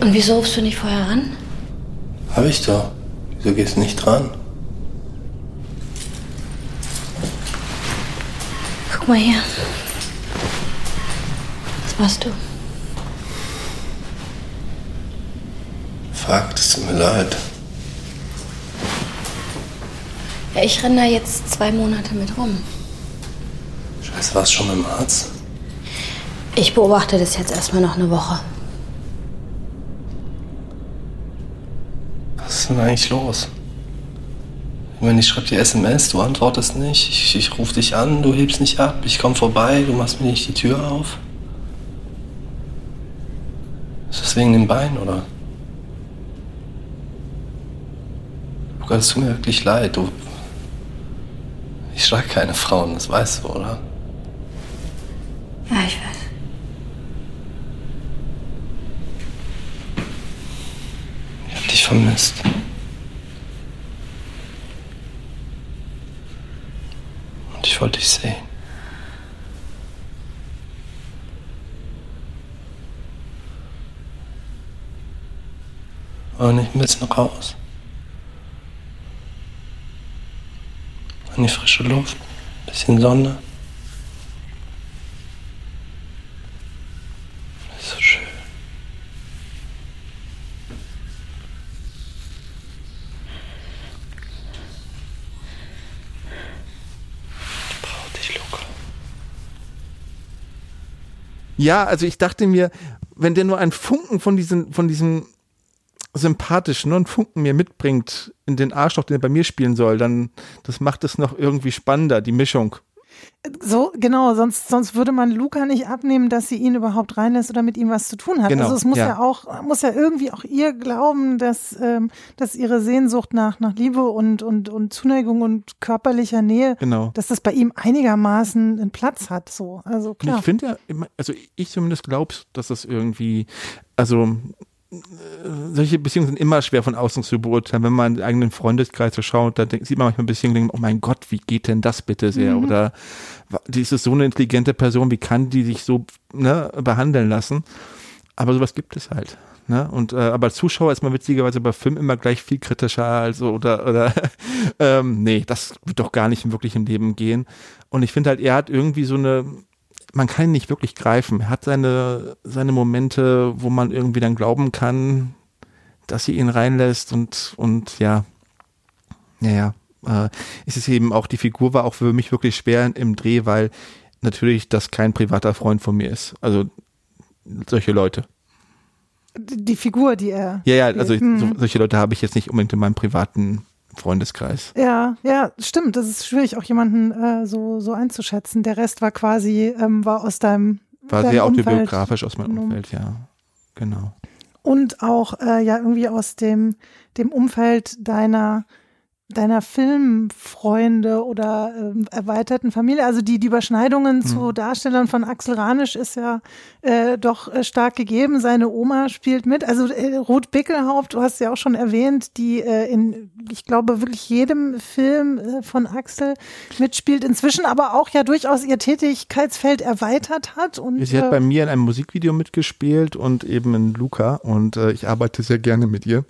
Und wieso rufst du nicht vorher an? Hab ich doch. Wieso gehst du nicht dran? Guck mal hier. Was machst du? Fuck, das tut mir leid. Ja, ich renne da jetzt zwei Monate mit rum. Scheiße, warst schon beim Arzt? Ich beobachte das jetzt erstmal noch eine Woche. Was ist denn eigentlich los? Meine, ich schreibe dir SMS, du antwortest nicht. Ich, ich rufe dich an, du hebst nicht ab. Ich komme vorbei, du machst mir nicht die Tür auf. Ist das wegen dem Bein, oder? Luca, es tut mir wirklich leid. Du. Ich schlage keine Frauen, das weißt du, oder? Ja, ich weiß. Ich hab dich vermisst. Ich wollte dich sehen. Aber nicht ein bisschen raus. An die frische Luft, bisschen Sonne. Ist so schön. Ich brauche dich, Luca. Ja, also ich dachte mir, wenn der nur einen Funken von diesen, von diesem sympathischen, nur einen Funken mir mitbringt in den Arschloch, den er bei mir spielen soll, dann das macht es noch irgendwie spannender, die Mischung. So, genau, sonst, sonst würde man Luca nicht abnehmen, dass sie ihn überhaupt reinlässt oder mit ihm was zu tun hat. Genau, also es muss ja. ja. auch, muss ja irgendwie auch ihr glauben, dass, ähm, dass ihre Sehnsucht nach, nach Liebe und, und, und Zuneigung und körperlicher Nähe, Genau. dass das bei ihm einigermaßen einen Platz hat. So, also Und klar. ich finde ja, also ich zumindest glaube, dass das irgendwie, also solche Beziehungen sind immer schwer von außen zu beurteilen. Wenn man in den eigenen Freundeskreis so schaut, da denkt, sieht man manchmal Beziehungen, denkt, oh mein Gott, wie geht denn das bitte sehr? Mhm. Oder die ist so eine intelligente Person, wie kann die sich so ne, behandeln lassen? Aber sowas gibt es halt. Ne? Und äh, aber als Zuschauer ist man witzigerweise bei Filmen immer gleich viel kritischer, also oder oder ähm, nee, das wird doch gar nicht wirklich im Leben gehen. Und ich finde halt, er hat irgendwie so eine man kann ihn nicht wirklich greifen. Er hat seine, seine Momente, wo man irgendwie dann glauben kann, dass sie ihn reinlässt und, und ja, naja, äh, ist es eben auch, die Figur war auch für mich wirklich schwer im Dreh, weil natürlich das kein privater Freund von mir ist. Also solche Leute. Die Figur, die er. Ja, ja, also hm. so, solche Leute habe ich jetzt nicht unbedingt in meinem privaten Freundeskreis. Ja, ja, stimmt. Das ist schwierig, auch jemanden äh, so, so einzuschätzen. Der Rest war quasi, ähm, war aus deinem. War deinem sehr autobiografisch aus meinem. Umfeld, ja. Genau. Und auch äh, ja irgendwie aus dem, dem Umfeld deiner deiner Filmfreunde oder ähm, erweiterten Familie. Also die, die Überschneidungen zu Darstellern von Axel Ranisch ist ja äh, doch äh, stark gegeben. Seine Oma spielt mit. Also äh, Ruth Bickelhaupt, du hast ja auch schon erwähnt, die äh, in, ich glaube, wirklich jedem Film äh, von Axel mitspielt. Inzwischen aber auch ja durchaus ihr Tätigkeitsfeld erweitert hat. Und, Sie hat äh, bei mir in einem Musikvideo mitgespielt und eben in Luca und äh, ich arbeite sehr gerne mit ihr.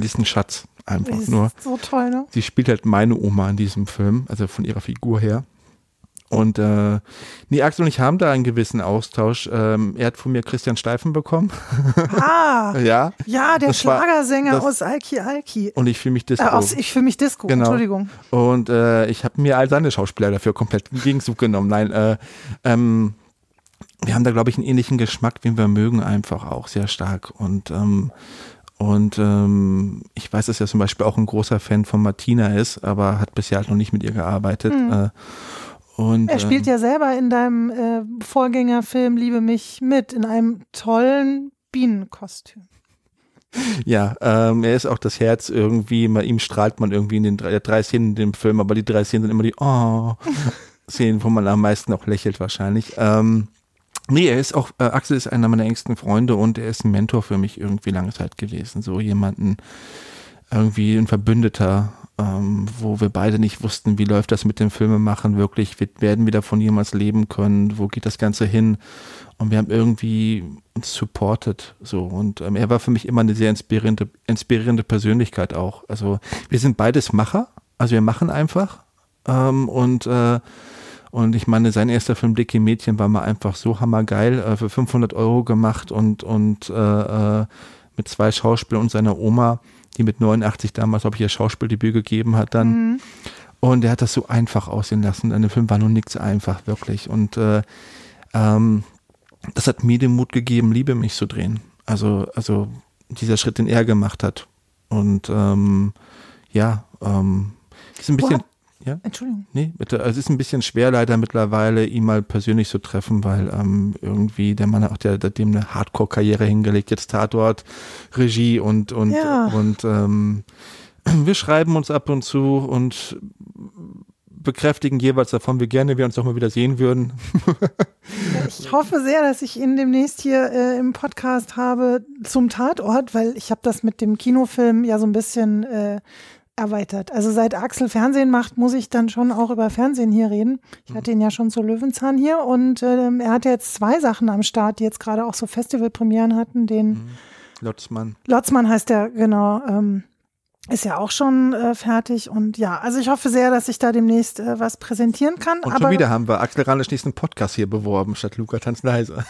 Die ist ein Schatz, einfach ist nur. so toll, ne? Sie spielt halt meine Oma in diesem Film, also von ihrer Figur her. Und äh, nee, Axel und ich haben da einen gewissen Austausch. Ähm, er hat von mir Christian Steifen bekommen. Ah, ja. ja, der Das war- Schlagersänger das- aus Alki Alki. Und ich fühle mich Disco. Äh, aus, ich fühle mich Disco, Genau. Entschuldigung. Und äh, ich habe mir all seine Schauspieler dafür komplett im Gegenzug genommen. Nein, äh, ähm, wir haben da, glaube ich, einen ähnlichen Geschmack, den wir mögen, einfach auch sehr stark. Und ähm, und ähm, ich weiß, dass er zum Beispiel auch ein großer Fan von Martina ist, aber hat bisher halt noch nicht mit ihr gearbeitet. Äh, und, Mhm. Er spielt ähm, ja selber in deinem äh, Vorgängerfilm Liebe mich mit, in einem tollen Bienenkostüm. Ja, ähm, er ist auch das Herz irgendwie, bei ihm strahlt man irgendwie in den drei, drei Szenen in dem Film, aber die drei Szenen sind immer die Oh Szenen, wo man am meisten auch lächelt wahrscheinlich. Ähm, nee, er ist auch, äh, Axel ist einer meiner engsten Freunde und er ist ein Mentor für mich irgendwie lange Zeit gewesen. So jemanden, irgendwie ein Verbündeter, ähm, wo wir beide nicht wussten, wie läuft das mit dem Filmemachen wirklich, wird, werden wir davon jemals leben können, wo geht das Ganze hin? Und wir haben irgendwie uns supported, so. Und ähm, er war für mich immer eine sehr inspirierende, inspirierende Persönlichkeit auch. Also wir sind beides Macher, also wir machen einfach. Ähm, und äh, und ich meine, sein erster Film Dicke Mädchen war mal einfach so hammergeil, äh, für 500 Euro gemacht und, und äh, äh, mit zwei Schauspielern und seiner Oma, die mit 89 damals, glaube ich, ihr Schauspieldebüt gegeben hat dann. Und er hat das so einfach aussehen lassen. An dem Film war nun nichts einfach, wirklich. Und äh, ähm, das hat mir den Mut gegeben, Liebe mich zu drehen. Also, also dieser Schritt, den er gemacht hat. Und ähm, ja, ähm, ist ein Wo bisschen. hat- Ja? Entschuldigung. Nee, bitte. Also Es ist ein bisschen schwer leider mittlerweile, ihn mal persönlich zu treffen, weil ähm, irgendwie der Mann auch, der, der dem eine Hardcore-Karriere hingelegt, jetzt Tatort, Regie und und Ja. und ähm, wir schreiben uns ab und zu und bekräftigen jeweils davon, wie gerne wir uns doch mal wieder sehen würden. Ich hoffe sehr, dass ich ihn demnächst hier äh, im Podcast habe zum Tatort, weil ich habe das mit dem Kinofilm ja so ein bisschen äh, erweitert. Also seit Axel Fernsehen macht, muss ich dann schon auch über Fernsehen hier reden. Ich hatte ihn ja schon zu Löwenzahn hier und ähm, er hat jetzt zwei Sachen am Start, die jetzt gerade auch so Festivalpremieren hatten. Den Lotzmann. Lotzmann heißt der, genau. Ähm, ist ja auch schon äh, fertig und ja, also ich hoffe sehr, dass ich da demnächst äh, was präsentieren kann. Und aber schon wieder haben wir Axel Ranisch nächsten Podcast hier beworben, statt Luca Tanz leise.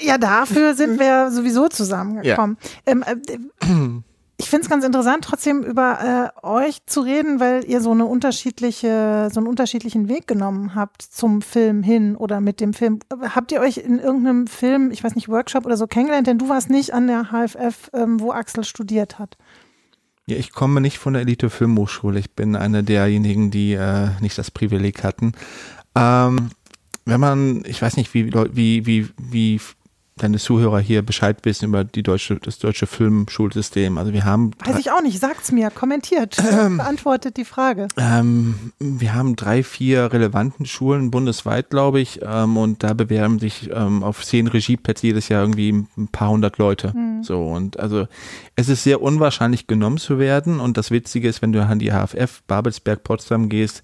Ja, dafür sind wir sowieso zusammengekommen. Ähm, äh, ich finde es ganz interessant, trotzdem über äh, euch zu reden, weil ihr so eine unterschiedliche, so einen unterschiedlichen Weg genommen habt zum Film hin oder mit dem Film. Habt ihr euch in irgendeinem Film, ich weiß nicht, Workshop oder so kennengelernt? Denn du warst nicht an der HFF, ähm, wo Axel studiert hat. Ja, ich komme nicht von der Elite Filmhochschule. Ich bin einer derjenigen, die äh, nicht das Privileg hatten. Ähm, wenn man, ich weiß nicht, wie, wie, wie, wie deine Zuhörer hier Bescheid wissen über die deutsche, das deutsche Filmschulsystem. Also wir haben Weiß ich auch nicht, sagt's mir, kommentiert, beantwortet die Frage. ähm, wir haben drei, vier relevanten Schulen bundesweit, glaube ich, ähm, und da bewerben sich ähm, auf zehn Regieplätze jedes Jahr irgendwie ein paar hundert Leute. So und also es ist sehr unwahrscheinlich genommen zu werden und das Witzige ist, wenn du an die HFF Babelsberg Potsdam gehst,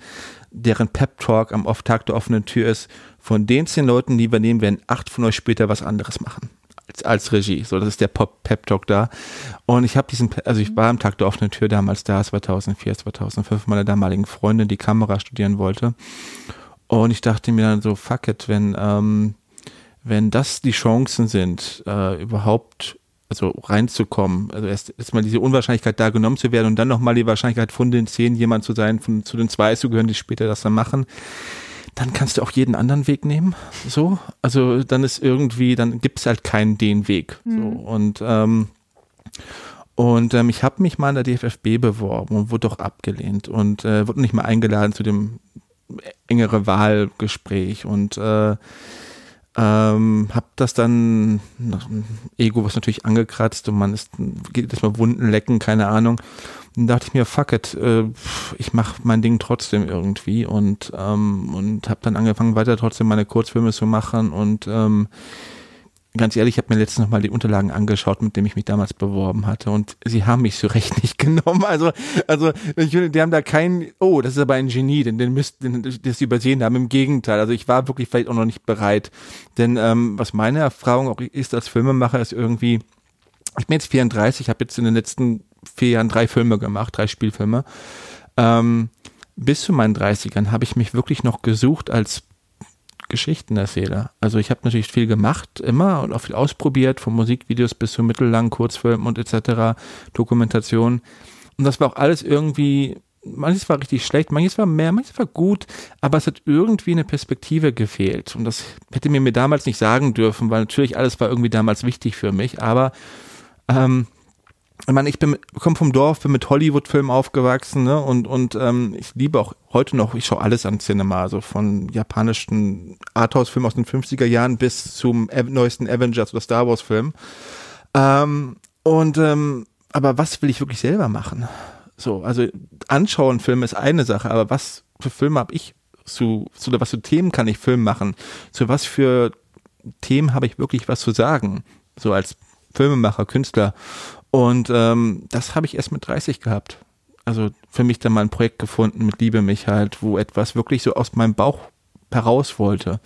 deren Pep Talk am off Tag der offenen Tür ist, von den zehn Leuten, die wir nehmen, werden acht von euch später was anderes machen als, als Regie. So, das ist der Pop Pep Talk da. Und ich habe diesen, also ich war am Tag der offenen Tür damals da, 2004, 2005, meiner damaligen Freundin, die Kamera studieren wollte. Und ich dachte mir dann so, fuck it, wenn, ähm, wenn das die Chancen sind, äh, überhaupt also reinzukommen, also erst erstmal diese Unwahrscheinlichkeit da genommen zu werden und dann nochmal die Wahrscheinlichkeit von den zehn jemand zu sein, von, zu den zwei zu gehören, die später das dann machen, dann kannst du auch jeden anderen Weg nehmen. So, also dann ist irgendwie, dann gibt es halt keinen den Weg. Mhm. So und ähm, und ähm, ich habe mich mal in der DFFB beworben und wurde doch abgelehnt und äh, wurde nicht mal eingeladen zu dem engere Wahlgespräch und äh, ähm, hab das dann, Ego was natürlich angekratzt und man ist, geht das mal Wunden lecken, keine Ahnung. Und dachte ich mir, fuck it, äh, ich mach mein Ding trotzdem irgendwie und, ähm, und habe dann angefangen weiter trotzdem meine Kurzfilme zu machen und ähm, ganz ehrlich, ich habe mir letztens nochmal die Unterlagen angeschaut, mit dem ich mich damals beworben hatte und sie haben mich so recht nicht genommen. Also, also ich finde, die haben da keinen, oh, das ist aber ein Genie, denn den müssten das übersehen haben. Im Gegenteil, also ich war wirklich vielleicht auch noch nicht bereit. Denn ähm, was meine Erfahrung auch ist als Filmemacher, ist irgendwie, ich bin jetzt 34, habe jetzt in den letzten vier Jahren drei Filme gemacht, drei Spielfilme. Ähm, bis zu meinen 30ern habe ich mich wirklich noch gesucht als Geschichtenerzähler. Also ich habe natürlich viel gemacht, immer und auch viel ausprobiert, von Musikvideos bis zu mittellangen Kurzfilmen und etc., Dokumentation. Und das war auch alles irgendwie, manches war richtig schlecht, manches war mehr, manches war gut, aber es hat irgendwie eine Perspektive gefehlt. Und das hätte mir mir damals nicht sagen dürfen, weil natürlich alles war irgendwie damals wichtig für mich, aber ähm, ich meine, ich bin komme vom Dorf, bin mit Hollywood-Filmen aufgewachsen, ne? Und und ähm, ich liebe auch heute noch, ich schaue alles an Cinema, also von japanischen Arthouse-Filmen aus den 50er Jahren bis zum neuesten Avengers oder Star Wars-Film. Ähm, und ähm, aber was will ich wirklich selber machen? So, also anschauen Filme ist eine Sache, aber was für Filme habe ich zu, zu was für Themen kann ich Film machen? Zu was für Themen habe ich wirklich was zu sagen? So als Filmemacher, Künstler. Und ähm, das habe ich erst mit 30 gehabt. Also für mich dann mal ein Projekt gefunden mit Liebe mich halt, wo etwas wirklich so aus meinem Bauch heraus wollte.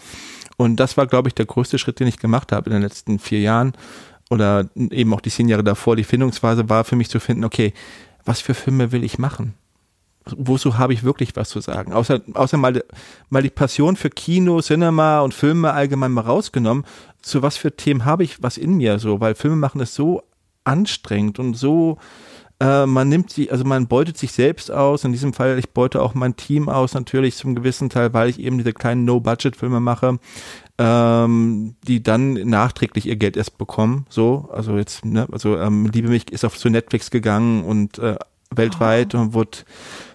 Und das war, glaube ich, der größte Schritt, den ich gemacht habe in den letzten vier Jahren oder eben auch die zehn Jahre davor. Die Findungsphase war für mich zu finden, okay, was für Filme will ich machen? Wozu habe ich wirklich was zu sagen? Außer, außer mal, mal die Passion für Kino, Cinema und Filme allgemein mal rausgenommen. Zu was für Themen habe ich was in mir so? Weil Filme machen ist so anstrengend und so, äh, man nimmt sie, also man beutet sich selbst aus. In diesem Fall, ich beute auch mein Team aus, natürlich zum gewissen Teil, weil ich eben diese kleinen No-Budget-Filme mache, ähm, die dann nachträglich ihr Geld erst bekommen. So, also jetzt, ne, also ähm, Liebe mich ist auf zu Netflix gegangen und äh, weltweit oh. und wurde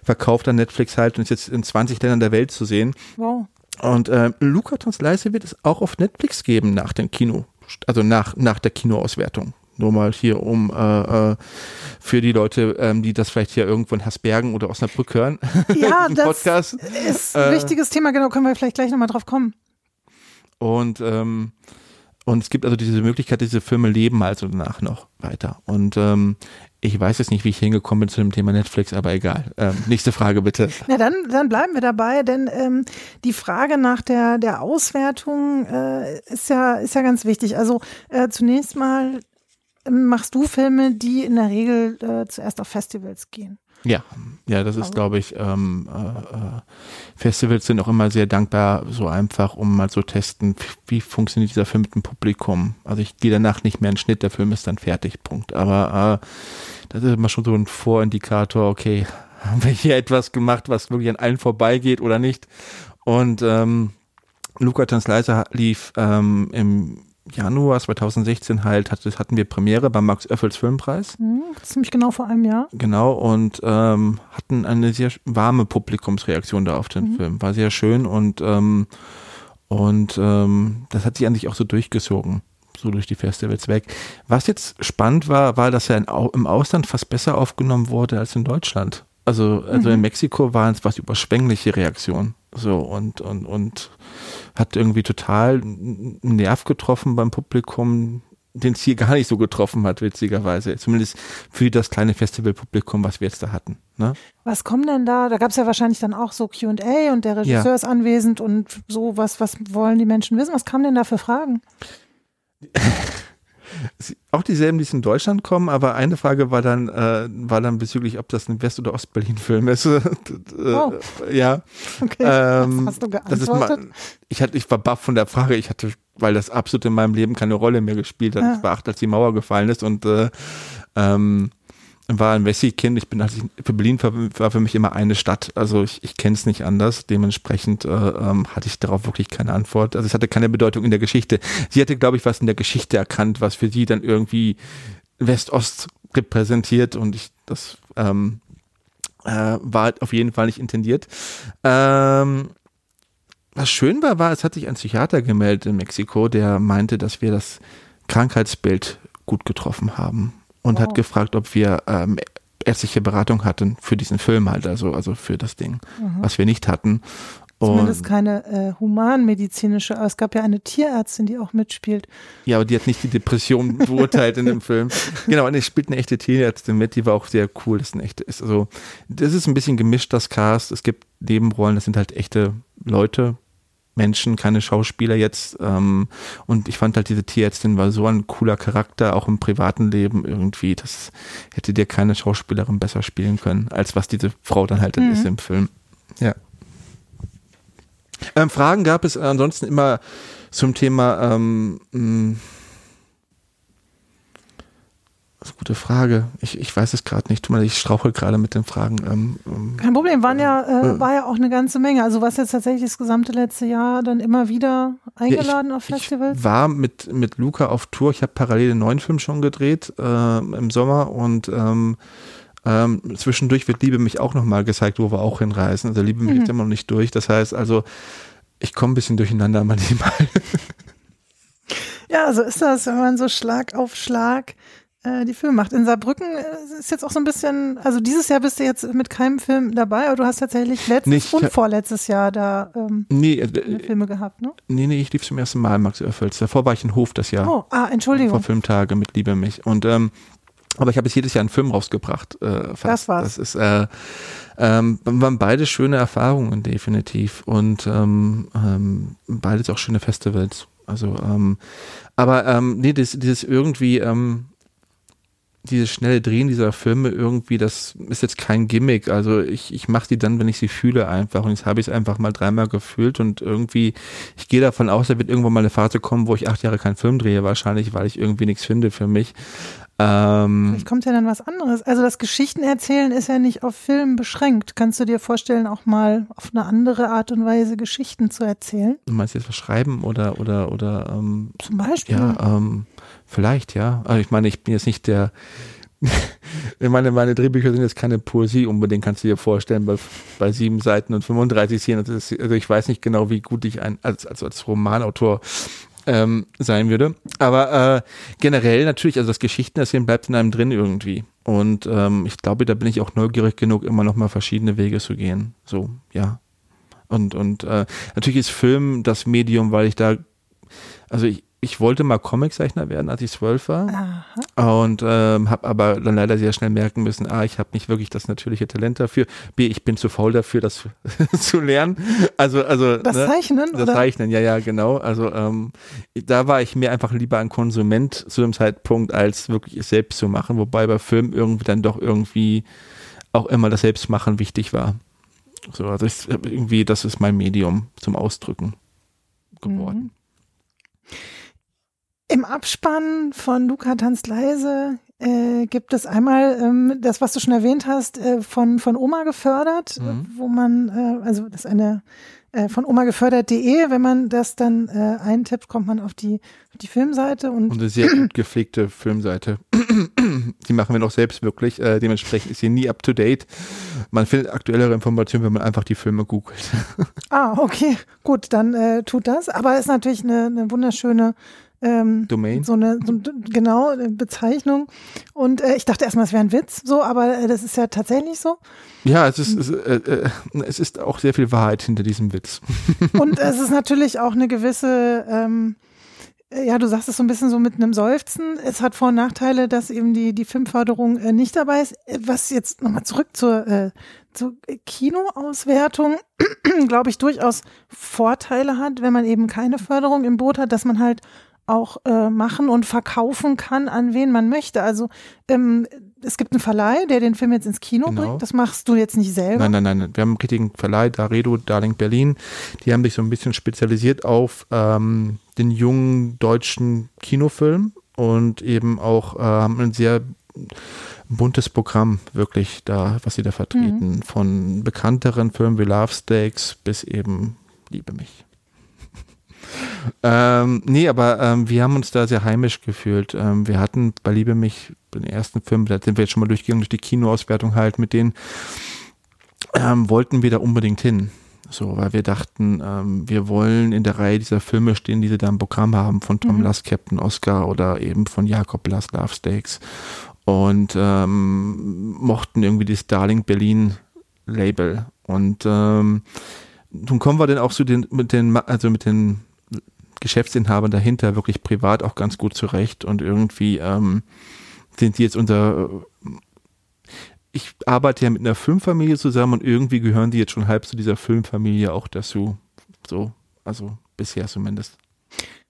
verkauft an Netflix halt und ist jetzt in 20 Ländern der Welt zu sehen. Wow. Und äh, Luca Tons Leise wird es auch auf Netflix geben nach dem Kino, also nach, nach der Kinoauswertung. Nur mal hier um äh, äh, für die Leute, ähm, die das vielleicht hier irgendwo in Hersbergen oder Osnabrück hören. Ja, das Podcast. ist ein äh, wichtiges Thema, genau, können wir vielleicht gleich nochmal drauf kommen. Und ähm, und es gibt also diese Möglichkeit, diese Filme leben also danach noch weiter. Und ähm, ich weiß jetzt nicht, wie ich hingekommen bin zu dem Thema Netflix, aber egal. Ähm, nächste Frage bitte. Na dann, dann bleiben wir dabei, denn ähm, die Frage nach der, der Auswertung äh, ist, ja, ist ja ganz wichtig. Also äh, zunächst mal machst du Filme, die in der Regel äh, zuerst auf Festivals gehen. Ja, ja, das ist, also. glaube ich, ähm, äh, äh, Festivals sind auch immer sehr dankbar, so einfach, um mal so testen, wie funktioniert dieser Film mit dem Publikum. Also ich gehe danach nicht mehr in Schnitt, der Film ist dann fertig, Punkt. Aber äh, das ist immer schon so ein Vorindikator, okay, haben wir hier etwas gemacht, was wirklich an allen vorbeigeht oder nicht? Und ähm, Luca Tanzleiser lief ähm, im Januar 2016 halt hatte, hatten wir Premiere beim Max Oeffels Filmpreis. Mhm, ziemlich genau vor einem Jahr. Genau, und ähm, hatten eine sehr warme Publikumsreaktion da auf den mhm. Film. War sehr schön und, ähm, und ähm, das hat sich eigentlich auch so durchgezogen, so durch die Festivals weg. Was jetzt spannend war, war, dass er in, im Ausland fast besser aufgenommen wurde als in Deutschland. Also, also mhm. in Mexiko waren es was überschwängliche Reaktionen. So und, und, und hat irgendwie total einen Nerv getroffen beim Publikum, den es hier gar nicht so getroffen hat, witzigerweise. Zumindest für das kleine Festivalpublikum, was wir jetzt da hatten. Ne? Was kommen denn da? Da gab es ja wahrscheinlich dann auch so QA und der Regisseur ja. ist anwesend und so, was, was wollen die Menschen wissen? Was kamen denn da für Fragen? auch dieselben, die in Deutschland kommen, aber eine Frage war dann, äh, war dann bezüglich, ob das ein West- oder Ostberlin-Film ist. oh. Ja. Okay. Ähm, hast du geantwortet? Mal, ich, hatte, ich war baff von der Frage. Ich hatte, weil das absolut in meinem Leben keine Rolle mehr gespielt hat. Ja. Ich war acht, als die Mauer gefallen ist und äh, ähm, war ein Wessi-Kind. Ich bin, ich für Berlin war, für mich immer eine Stadt. Also ich, ich kenne es nicht anders. Dementsprechend äh, ähm, hatte ich darauf wirklich keine Antwort. Also es hatte keine Bedeutung in der Geschichte. Sie hatte, glaube ich, was in der Geschichte erkannt, was für sie dann irgendwie West-Ost repräsentiert und ich das ähm, äh, war auf jeden Fall nicht intendiert. Ähm, was schön war, war, es hat sich ein Psychiater gemeldet in Mexiko, der meinte, dass wir das Krankheitsbild gut getroffen haben und oh. hat gefragt, ob wir ähm, ärztliche Beratung hatten für diesen Film halt, also, also für das Ding, mhm. was wir nicht hatten. Zumindest keine äh, humanmedizinische, aber es gab ja eine Tierärztin, die auch mitspielt. Ja, aber die hat nicht die Depression beurteilt in dem Film. Genau, und es spielt eine echte Tierärztin mit, die war auch sehr cool. Das ist, ein echte, ist also, das ist ein bisschen gemischt, das Cast. Es gibt Nebenrollen, das sind halt echte Leute, Menschen, keine Schauspieler jetzt. Ähm, und ich fand halt, diese Tierärztin war so ein cooler Charakter, auch im privaten Leben irgendwie. Das hätte dir keine Schauspielerin besser spielen können, als was diese Frau dann halt mhm. ist im Film. Ja. Ähm, Fragen gab es ansonsten immer zum Thema ähm, mh, das ist eine gute Frage. Ich, ich weiß es gerade nicht. Ich strauche gerade mit den Fragen. Ähm, ähm, Kein Problem, waren ja, äh, äh, war ja auch eine ganze Menge. Also was jetzt tatsächlich das gesamte letzte Jahr dann immer wieder eingeladen ja, ich, auf Festivals? Ich war mit, mit Luca auf Tour. Ich habe parallel den neuen Film schon gedreht äh, im Sommer und ähm, ähm, zwischendurch wird Liebe mich auch nochmal gezeigt, wo wir auch hinreisen. Also Liebe mich mhm. immer noch nicht durch. Das heißt also, ich komme ein bisschen durcheinander manchmal. Ja, so ist das, wenn man so Schlag auf Schlag äh, die Filme macht. In Saarbrücken äh, ist jetzt auch so ein bisschen, also dieses Jahr bist du jetzt mit keinem Film dabei, aber du hast tatsächlich letztes Nicht, und vorletztes Jahr da ähm, nee, äh, Filme gehabt, ne? Nee, nee, ich lief zum ersten Mal Max Oerfels. Davor war ich in Hof das Jahr. Oh, ah, Entschuldigung. Vor Filmtage mit Liebe mich. Und ähm, aber ich habe jetzt jedes Jahr einen Film rausgebracht. Äh. Das war's. Das ist äh, ähm, waren beide schöne Erfahrungen definitiv und ähm, ähm, beides auch schöne Festivals. Also, ähm, aber ähm, nee, das, dieses irgendwie ähm, dieses schnelle Drehen dieser Filme irgendwie, das ist jetzt kein Gimmick. Also ich, ich mache die dann, wenn ich sie fühle einfach. Und jetzt habe ich es einfach mal dreimal gefühlt und irgendwie, ich gehe davon aus, da wird irgendwann mal eine Phase kommen, wo ich acht Jahre keinen Film drehe, wahrscheinlich, weil ich irgendwie nichts finde für mich. Ähm, Vielleicht kommt ja dann was anderes. Also das Geschichtenerzählen ist ja nicht auf Film beschränkt. Kannst du dir vorstellen, auch mal auf eine andere Art und Weise Geschichten zu erzählen? Du meinst jetzt was schreiben oder oder oder ähm, zum Beispiel? Ja, ähm, Vielleicht, ja. Also ich meine, ich bin jetzt nicht der, ich meine, meine Drehbücher sind jetzt keine Poesie unbedingt, kannst du dir vorstellen, bei, bei sieben Seiten und 35 Szenen. Also ich weiß nicht genau, wie gut ich ein, als, als, als Romanautor ähm, sein würde. Aber äh, generell natürlich, also das Geschichtenerzählen bleibt in einem drin irgendwie. Und ähm, ich glaube, da bin ich auch neugierig genug, immer noch mal verschiedene Wege zu gehen. So, ja. Und, und äh, natürlich ist Film das Medium, weil ich da, also ich, ich wollte mal Comiczeichner werden, als ich zwölf war. Aha. Und ähm, habe aber dann leider sehr schnell merken müssen, A, ich habe nicht wirklich das natürliche Talent dafür. B, ich bin zu faul dafür, das zu lernen. Also, also das ne, Zeichnen? Das oder? Zeichnen, ja, ja, genau. Also ähm, da war ich mir einfach lieber ein Konsument zu dem Zeitpunkt, als wirklich es selbst zu machen. Wobei bei Filmen irgendwie dann doch irgendwie auch immer das Selbstmachen wichtig war. So, also ich, irgendwie, das ist mein Medium zum Ausdrücken geworden. Mhm. Im Abspann von Luca tanzt leise äh, gibt es einmal ähm, das, was du schon erwähnt hast, äh, von, von Oma gefördert, mhm. wo man, äh, also das ist eine äh, von Oma gefördert.de, wenn man das dann äh, eintippt, kommt man auf die, auf die Filmseite und, und eine sehr gut gepflegte Filmseite. die machen wir noch selbst wirklich. Äh, dementsprechend ist sie nie up to date. Man findet aktuellere Informationen, wenn man einfach die Filme googelt. ah, okay, gut, dann äh, tut das. Aber ist natürlich eine, eine wunderschöne ähm, Domain. So eine, so, genau, Bezeichnung. Und äh, ich dachte erstmal, es wäre ein Witz, so, aber äh, das ist ja tatsächlich so. Ja, es ist, es, äh, äh es ist auch sehr viel Wahrheit hinter diesem Witz. Und es ist natürlich auch eine gewisse, ähm, äh, ja, du sagst es so ein bisschen so mit einem Seufzen. Es hat Vor- und Nachteile, dass eben die, die Filmförderung äh, nicht dabei ist. Was jetzt nochmal zurück zur, äh, zur Kinoauswertung, glaube ich, durchaus Vorteile hat, wenn man eben keine Förderung im Boot hat, dass man halt auch äh, machen und verkaufen kann, an wen man möchte. Also ähm, es gibt einen Verleih, der den Film jetzt ins Kino Genau. bringt. Das machst du jetzt nicht selber. Nein, nein, nein. Wir haben einen richtigen Verleih, Daredo, Darling Berlin. Die haben sich so ein bisschen spezialisiert auf ähm, den jungen deutschen Kinofilm und eben auch äh, haben ein sehr buntes Programm wirklich da, was sie da vertreten. Von bekannteren Filmen wie Love Stakes bis eben Liebe mich. Ähm, nee, aber ähm, wir haben uns da sehr heimisch gefühlt. Ähm, wir hatten bei Liebe mich, den ersten Film, da sind wir jetzt schon mal durchgegangen durch die Kinoauswertung halt mit denen, ähm, wollten wir da unbedingt hin. So, weil wir dachten, ähm, wir wollen in der Reihe dieser Filme stehen, die sie da im Programm haben, von Tom Mhm. Lass, Captain Oscar oder eben von Jakob Lass, Love Stakes. Und ähm, mochten irgendwie das Darling Berlin Label. Und ähm, nun kommen wir dann auch zu den, mit den, also mit den Geschäftsinhabern dahinter wirklich privat auch ganz gut zurecht und irgendwie ähm, sind die jetzt unser ich arbeite ja mit einer Filmfamilie zusammen und irgendwie gehören die jetzt schon halb zu dieser Filmfamilie auch dazu. So, also bisher zumindest.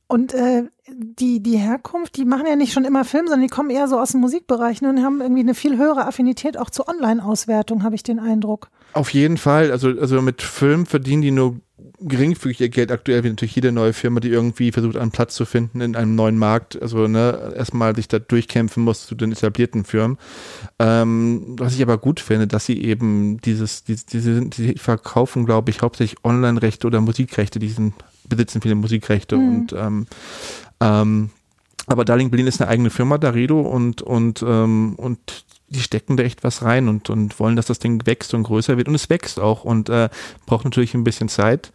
Und äh, die, die Herkunft, die machen ja nicht schon immer Film, sondern die kommen eher so aus dem Musikbereich ne, und haben irgendwie eine viel höhere Affinität auch zur Online-Auswertung, habe ich den Eindruck. Auf jeden Fall, also, also mit Film verdienen die nur geringfügig ihr Geld aktuell, wie natürlich jede neue Firma, die irgendwie versucht, einen Platz zu finden in einem neuen Markt. Also ne, erstmal sich da durchkämpfen muss zu den etablierten Firmen. Ähm, was ich aber gut finde, dass sie eben dieses, diese, diese, die verkaufen, glaube ich, hauptsächlich Online-Rechte oder Musikrechte, die sind, besitzen viele Musikrechte Mhm. und ähm, ähm, aber Darling Berlin ist eine eigene Firma, Daredo, und, und, ähm, und die stecken da echt was rein und, und wollen, dass das Ding wächst und größer wird. Und es wächst auch und äh, braucht natürlich ein bisschen Zeit.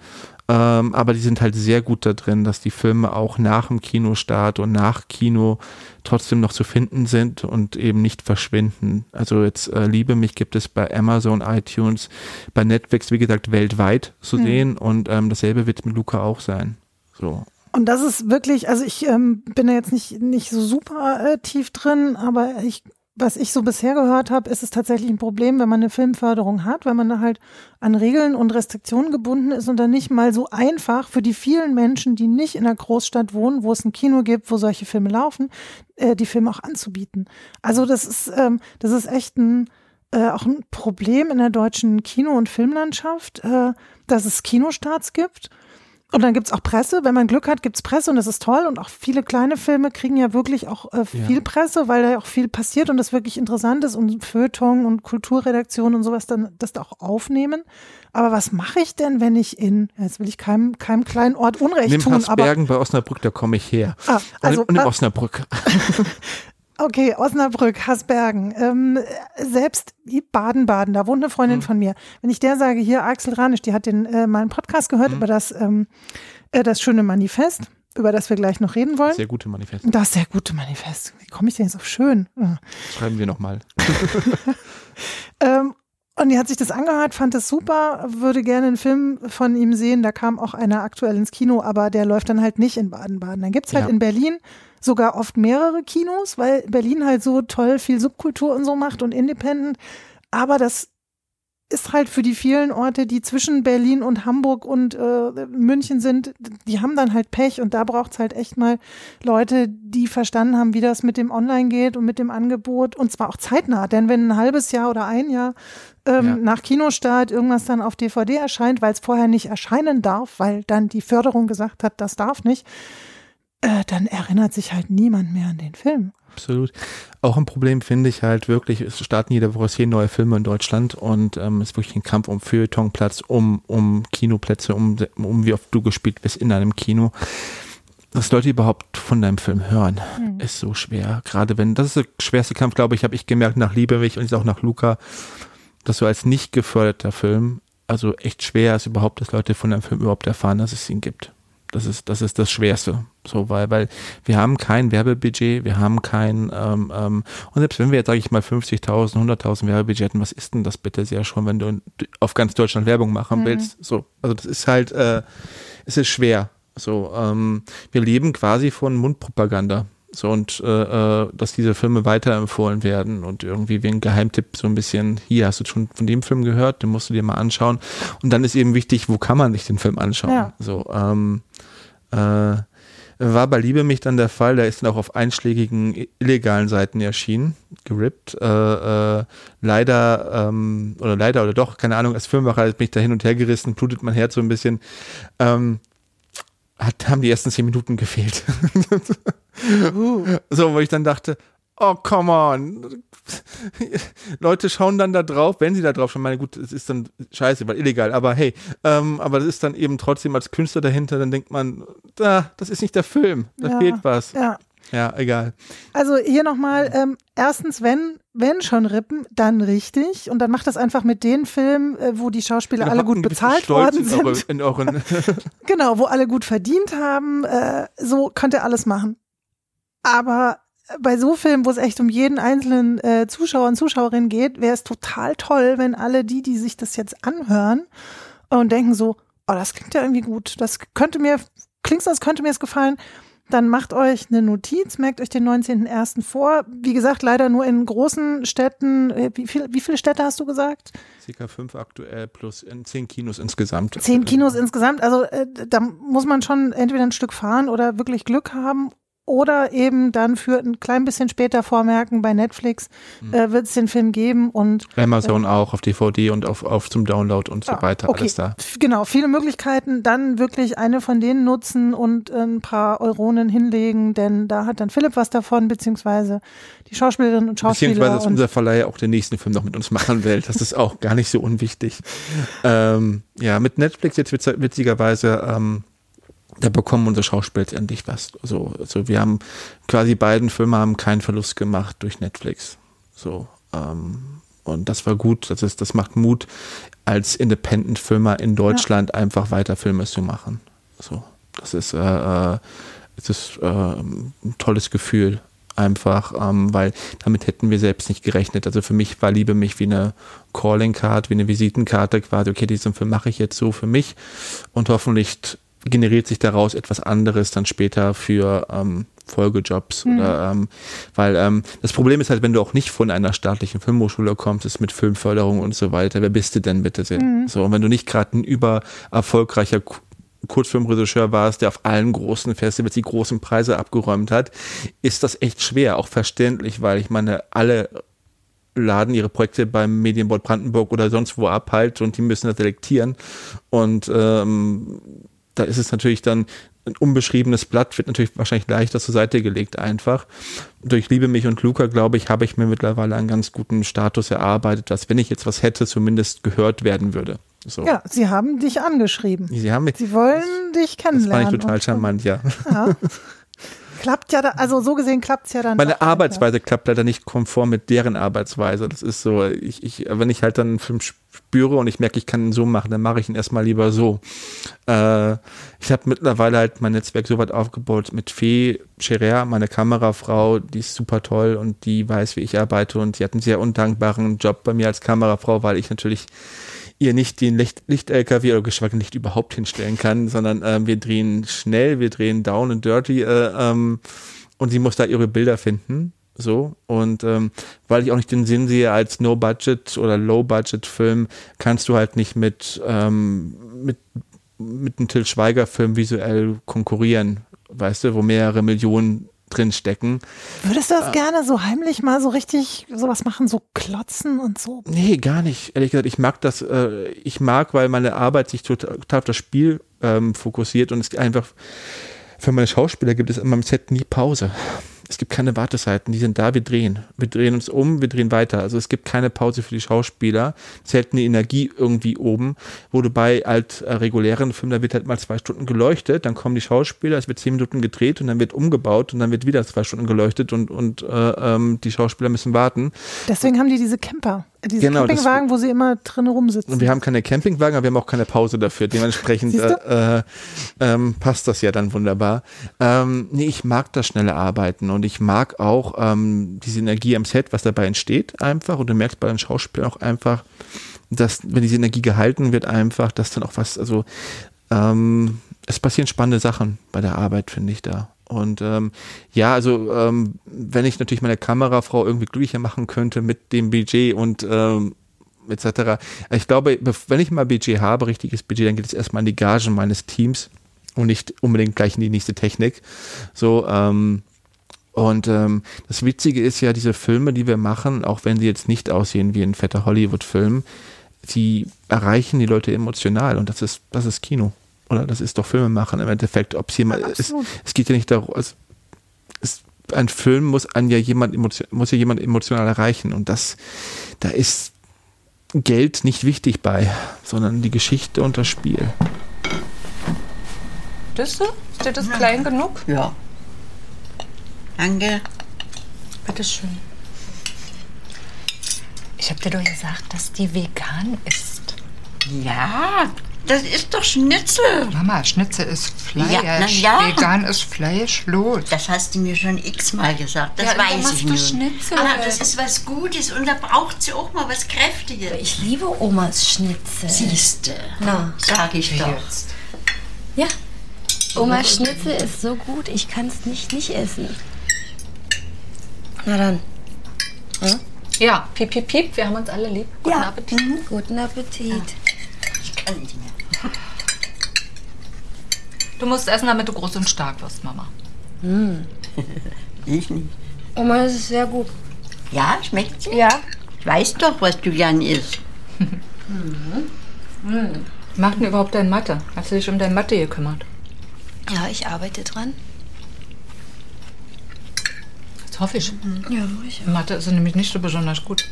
Ähm, aber die sind halt sehr gut da drin, dass die Filme auch nach dem Kinostart und nach Kino trotzdem noch zu finden sind und eben nicht verschwinden. Also jetzt äh, Liebe mich gibt es bei Amazon, iTunes, bei Netflix, wie gesagt, weltweit zu Hm. sehen und ähm, dasselbe wird mit Luca auch sein. So. Und das ist wirklich, also ich ähm, bin da jetzt nicht, nicht so super äh, tief drin, aber ich, was ich so bisher gehört habe, ist es tatsächlich ein Problem, wenn man eine Filmförderung hat, weil man da halt an Regeln und Restriktionen gebunden ist und dann nicht mal so einfach für die vielen Menschen, die nicht in einer Großstadt wohnen, wo es ein Kino gibt, wo solche Filme laufen, äh, die Filme auch anzubieten. Also das ist, ähm, das ist echt ein, äh, auch ein Problem in der deutschen Kino- und Filmlandschaft, äh, dass es Kinostarts gibt. Und dann gibt's auch Presse. Wenn man Glück hat, gibt's Presse und das ist toll. Und auch viele kleine Filme kriegen ja wirklich auch äh, viel Ja. Presse, weil da auch viel passiert und das wirklich interessant ist und Feuilleton und Kulturredaktion und sowas dann das da auch aufnehmen. Aber was mache ich denn, wenn ich in, jetzt will ich keinem, keinem kleinen Ort Unrecht Nimm tun, aber Haßbergen bei Osnabrück, da komme ich her. ah, also und in äh, Osnabrück. Okay, Osnabrück, Hasbergen. Ähm, äh, selbst Baden-Baden, da wohnt eine Freundin Mhm. von mir. Wenn ich der sage, hier Axel Ranisch, die hat den äh, meinen Podcast gehört Mhm. über das, ähm, äh, das schöne Manifest, über das wir gleich noch reden wollen. Sehr gute Manifest. Das sehr gute Manifest. Wie komme ich denn jetzt auf schön? Ja. Schreiben wir nochmal. Ähm, und die hat sich das angehört, fand es super, würde gerne einen Film von ihm sehen. Da kam auch einer aktuell ins Kino, aber der läuft dann halt nicht in Baden-Baden. Dann gibt's halt Ja. in Berlin sogar oft mehrere Kinos, weil Berlin halt so toll viel Subkultur und so macht und Independent. Aber das ist halt für die vielen Orte, die zwischen Berlin und Hamburg und äh, München sind, die haben dann halt Pech und da braucht's halt echt mal Leute, die verstanden haben, wie das mit dem Online geht und mit dem Angebot und zwar auch zeitnah, denn wenn ein halbes Jahr oder ein Jahr ähm, Ja. nach Kinostart irgendwas dann auf DVD erscheint, weil es vorher nicht erscheinen darf, weil dann die Förderung gesagt hat, das darf nicht, äh, dann erinnert sich halt niemand mehr an den Film. Absolut. Auch ein Problem finde ich halt wirklich, es starten jede Woche zehn neue Filme in Deutschland und ähm, es ist wirklich ein Kampf um Feuilletonplatz, um, um Kinoplätze, um, um wie oft du gespielt bist in einem Kino. Dass Leute überhaupt von deinem Film hören, Hm. ist so schwer. Gerade wenn, das ist der schwerste Kampf, glaube ich, habe ich gemerkt nach Liebe mich und jetzt auch nach Luca, dass du als nicht geförderter Film, also echt schwer ist überhaupt, dass Leute von deinem Film überhaupt erfahren, dass es ihn gibt. Das ist, das ist das Schwerste. So, weil, weil wir haben kein Werbebudget, wir haben kein, ähm, ähm, und selbst wenn wir jetzt, sage ich mal, 50.000, 100.000 Werbebudget hätten, was ist denn das bitte sehr schon, wenn du auf ganz Deutschland Werbung machen Mhm. willst? So, also das ist halt, äh, es ist schwer. So, ähm, wir leben quasi von Mundpropaganda. So und äh, äh, dass diese Filme weiterempfohlen werden und irgendwie wie ein Geheimtipp so ein bisschen, hier hast du schon von dem Film gehört, den musst du dir mal anschauen. Und dann ist eben wichtig, wo kann man sich den Film anschauen? Ja. So, ähm, äh, War bei Liebe mich dann der Fall, der ist dann auch auf einschlägigen illegalen Seiten erschienen, gerippt. Äh, äh, leider, ähm, oder leider oder doch, keine Ahnung, als Filmmacher hat mich da hin und her gerissen, blutet mein Herz so ein bisschen. Ähm, hat, haben die ersten zehn Minuten gefehlt. uh. So, wo ich dann dachte, oh, come on. Leute schauen dann da drauf, wenn sie da drauf schauen, meine gut, es ist dann scheiße, weil illegal, aber hey, ähm, aber das ist dann eben trotzdem als Künstler dahinter, dann denkt man, da, das ist nicht der Film, da ja, fehlt was. Ja. Ja, egal. Also hier nochmal, ähm, erstens, wenn, wenn schon Rippen, dann richtig. Und dann macht das einfach mit den Filmen, äh, wo die Schauspieler alle gut bezahlt worden sind. Eure, in euren genau, wo alle gut verdient haben. Äh, so könnt ihr alles machen. Aber bei so Filmen, wo es echt um jeden einzelnen äh, Zuschauer und Zuschauerin geht, wäre es total toll, wenn alle die, die sich das jetzt anhören und denken so, oh, das klingt ja irgendwie gut, das könnte mir, klingt das könnte mir es gefallen, dann macht euch eine Notiz, merkt euch den 19.01. vor. Wie gesagt, leider nur in großen Städten. Äh, wie, viel, wie viele Städte hast du gesagt? Circa fünf aktuell plus zehn Kinos insgesamt. Zehn Kinos insgesamt. Also äh, da muss man schon entweder ein Stück fahren oder wirklich Glück haben oder eben dann für ein klein bisschen später vormerken, bei Netflix mhm. äh, wird es den Film geben und Amazon äh, auch auf DVD und auf, auf zum Download und so ah, weiter, okay. alles da. Genau, viele Möglichkeiten, dann wirklich eine von denen nutzen und ein paar Euronen hinlegen, denn da hat dann Philipp was davon, beziehungsweise die Schauspielerinnen und Schauspieler. Beziehungsweise, dass unser Verleih auch den nächsten Film noch mit uns machen will, das ist auch gar nicht so unwichtig. ähm, ja, mit Netflix jetzt witzigerweise ähm, da bekommen unsere Schauspieler endlich was. So, also wir haben quasi beiden Filme haben keinen Verlust gemacht durch Netflix. So, ähm, und das war gut. Das ist, das macht Mut, als Independent-Filmer in Deutschland ja. einfach weiter Filme zu machen. So, das ist, äh, äh, es ist äh, ein tolles Gefühl einfach, ähm, weil damit hätten wir selbst nicht gerechnet. Also für mich war Liebe mich wie eine Calling Card, wie eine Visitenkarte quasi, okay, diesen Film mache ich jetzt so für mich und hoffentlich generiert sich daraus etwas anderes dann später für ähm, Folgejobs mhm. oder ähm, weil ähm, das Problem ist halt, wenn du auch nicht von einer staatlichen Filmhochschule kommst, ist mit Filmförderung und so weiter, wer bist du denn bitte? Mhm. So, und wenn du nicht gerade ein über erfolgreicher Kurzfilmregisseur warst, der auf allen großen Festivals die großen Preise abgeräumt hat, ist das echt schwer, auch verständlich, weil ich meine, alle laden ihre Projekte beim Medienboard Brandenburg oder sonst wo ab halt und die müssen das selektieren und ähm, da ist es natürlich dann ein unbeschriebenes Blatt, wird natürlich wahrscheinlich leichter zur Seite gelegt einfach. Durch Liebe mich und Luca, glaube ich, habe ich mir mittlerweile einen ganz guten Status erarbeitet, dass wenn ich jetzt was hätte, zumindest gehört werden würde. So. Ja, sie haben dich angeschrieben. Sie, haben mich, sie wollen dich kennenlernen. Das fand ich total charmant, ja. ja. klappt ja, da, also so gesehen klappt es ja dann. Meine Arbeitsweise ja. klappt leider nicht konform mit deren Arbeitsweise. Das ist so, ich, ich, wenn ich halt dann einen Film spüre und ich merke, ich kann ihn so machen, dann mache ich ihn erstmal lieber so. Äh, ich habe mittlerweile halt mein Netzwerk so weit aufgebaut mit Fee Scherer, meine Kamerafrau, die ist super toll und die weiß, wie ich arbeite und die hat einen sehr undankbaren Job bei mir als Kamerafrau, weil ich natürlich ihr nicht den Licht-LKW oder geschweige Licht überhaupt hinstellen kann, sondern ähm, wir drehen schnell, wir drehen down and dirty äh, ähm, und sie muss da ihre Bilder finden. So, und ähm, weil ich auch nicht den Sinn sehe, als No-Budget oder Low-Budget-Film kannst du halt nicht mit, ähm, mit, mit einem Till Schweiger-Film visuell konkurrieren, weißt du, wo mehrere Millionen drin stecken. Würdest du das äh, gerne so heimlich mal so richtig sowas machen, so klotzen und so? Nee, gar nicht. Ehrlich gesagt, ich mag das, äh, ich mag, weil meine Arbeit sich total, total auf das Spiel ähm, fokussiert und es einfach für meine Schauspieler gibt es immer im Set nie Pause. Es gibt keine Wartezeiten, die sind da, wir drehen. Wir drehen uns um, wir drehen weiter. Also es gibt keine Pause für die Schauspieler. Es hält eine Energie irgendwie oben, wo du bei alt äh, regulären Filmen, da wird halt mal zwei Stunden geleuchtet, dann kommen die Schauspieler, es wird zehn Minuten gedreht und dann wird umgebaut und dann wird wieder zwei Stunden geleuchtet und, und äh, ähm, die Schauspieler müssen warten. Deswegen haben die diese Camper. Diese genau, Campingwagen, das, wo sie immer drin rumsitzen. Und wir haben keine Campingwagen, aber wir haben auch keine Pause dafür. Dementsprechend äh, äh, ähm, passt das ja dann wunderbar. Ähm, nee, ich mag das schnelle Arbeiten und ich mag auch ähm, diese Energie am Set, was dabei entsteht einfach. Und du merkst bei den Schauspielern auch einfach, dass, wenn diese Energie gehalten wird, einfach, dass dann auch was, also ähm, es passieren spannende Sachen bei der Arbeit, finde ich da. Und ähm, ja, also ähm, wenn ich natürlich meine Kamerafrau irgendwie glücklicher machen könnte mit dem Budget und ähm, etc. Ich glaube, wenn ich mal Budget habe, richtiges Budget, dann geht es erstmal an die Gagen meines Teams und nicht unbedingt gleich in die nächste Technik. So, ähm, und ähm, das Witzige ist ja, diese Filme, die wir machen, auch wenn sie jetzt nicht aussehen wie ein fetter Hollywood-Film, sie erreichen die Leute emotional und das ist, das ist Kino. Oder das ist doch Filme machen im Endeffekt. Ob es jemand, ja, es, es geht ja nicht darum, es, es, ein Film muss an ja jemand muss ja jemand emotional erreichen und das, da ist Geld nicht wichtig bei, sondern die Geschichte und das Spiel. Das so? Ist dir das ja. klein genug? Ja. Danke. Bitteschön. Ich hab dir doch gesagt, dass die vegan ist. Ja, das ist doch Schnitzel. Mama, Schnitzel ist Fleisch. Ja, ja. Vegan ist fleischlos. Das hast du mir schon x-mal gesagt. Das ja, weiß ich nicht. Schnitzel. Aber das ist was Gutes und da braucht sie auch mal was Kräftiges. Ich liebe Omas Schnitzel. Siehste. Na, sag ich doch. Jetzt. Ja. Omas Schnitzel ist so gut, ich kann es nicht nicht essen. Na dann. Hm? Ja, piep, piep, piep. Wir haben uns alle lieb. Guten ja. Appetit. Mhm. Guten Appetit. Ja. Ich kann nicht. Du musst essen, damit du groß und stark wirst, Mama. Hm. ich nicht. Oma, das ist sehr gut. Ja, schmeckt sie? Ja. Ich weiß doch, was du gern isst. mhm. Mhm. Macht denn überhaupt dein Mathe? Hast du dich um dein Mathe gekümmert? Ja, ich arbeite dran. Das hoffe ich. Mhm. Ja, sicher. Mathe ist nämlich nicht so besonders gut.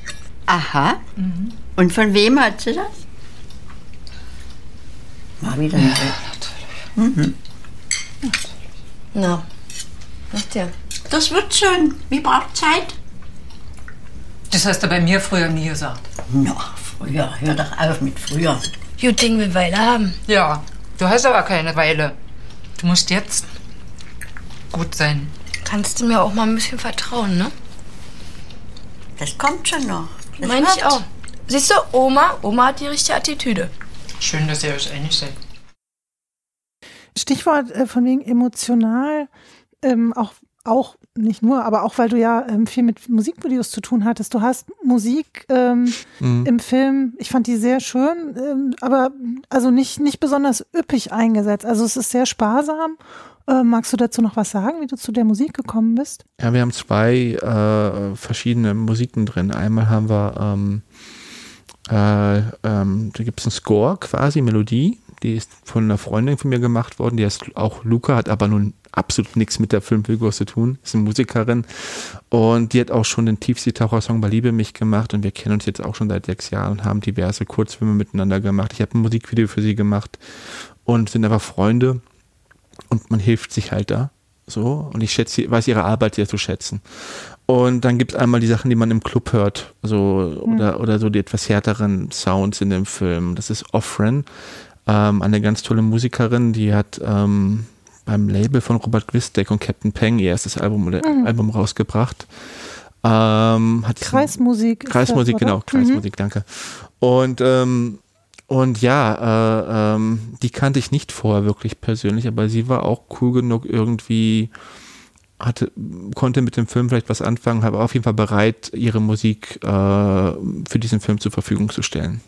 Aha. Mhm. Und von wem hat sie das? Mal wieder ja, Mhm. Na, macht ja. Das wird schon. Wie braucht Zeit? Das hast du bei mir früher nie gesagt. Na, früher. Hör doch auf mit früher. Gut Ding will Weile haben. Ja, du hast aber keine Weile. Du musst jetzt gut sein. Kannst du mir auch mal ein bisschen vertrauen, ne? Das kommt schon noch. Meine ich auch. Siehst du, Oma, Oma hat die richtige Attitüde. Schön, dass ihr euch einig seid. Stichwort äh, von wegen emotional, ähm, auch, auch nicht nur, aber auch weil du ja ähm, viel mit Musikvideos zu tun hattest. Du hast Musik ähm, mhm. im Film, ich fand die sehr schön, ähm, aber also nicht, nicht besonders üppig eingesetzt. Also es ist sehr sparsam. Äh, magst du dazu noch was sagen, wie du zu der Musik gekommen bist? Ja, wir haben zwei äh, verschiedene Musiken drin. Einmal haben wir, ähm, äh, ähm, da gibt es einen Score quasi, Melodie, die ist von einer Freundin von mir gemacht worden, die heißt auch Luca, hat aber nun absolut nichts mit der Filmfigur zu tun, ist eine Musikerin und die hat auch schon den Tiefseetaucher-Song bei Liebe mich gemacht und wir kennen uns jetzt auch schon seit sechs Jahren und haben diverse Kurzfilme miteinander gemacht. Ich habe ein Musikvideo für sie gemacht und sind einfach Freunde und man hilft sich halt da. So, und ich schätze, weiß ihre Arbeit sehr zu schätzen. Und dann gibt es einmal die Sachen, die man im Club hört, so, mhm. oder, oder so die etwas härteren Sounds in dem Film. Das ist Offren, ähm, eine ganz tolle Musikerin, die hat ähm, beim Label von Robert Gwistek und Captain Peng ihr erstes Album, mhm. Album rausgebracht. Ähm, Kreismusik. Kreismusik, das, genau, Kreismusik, mhm. danke. Und ähm, und ja, äh, ähm, die kannte ich nicht vorher wirklich persönlich, aber sie war auch cool genug irgendwie, hatte, konnte mit dem Film vielleicht was anfangen, aber auf jeden Fall bereit, ihre Musik äh, für diesen Film zur Verfügung zu stellen.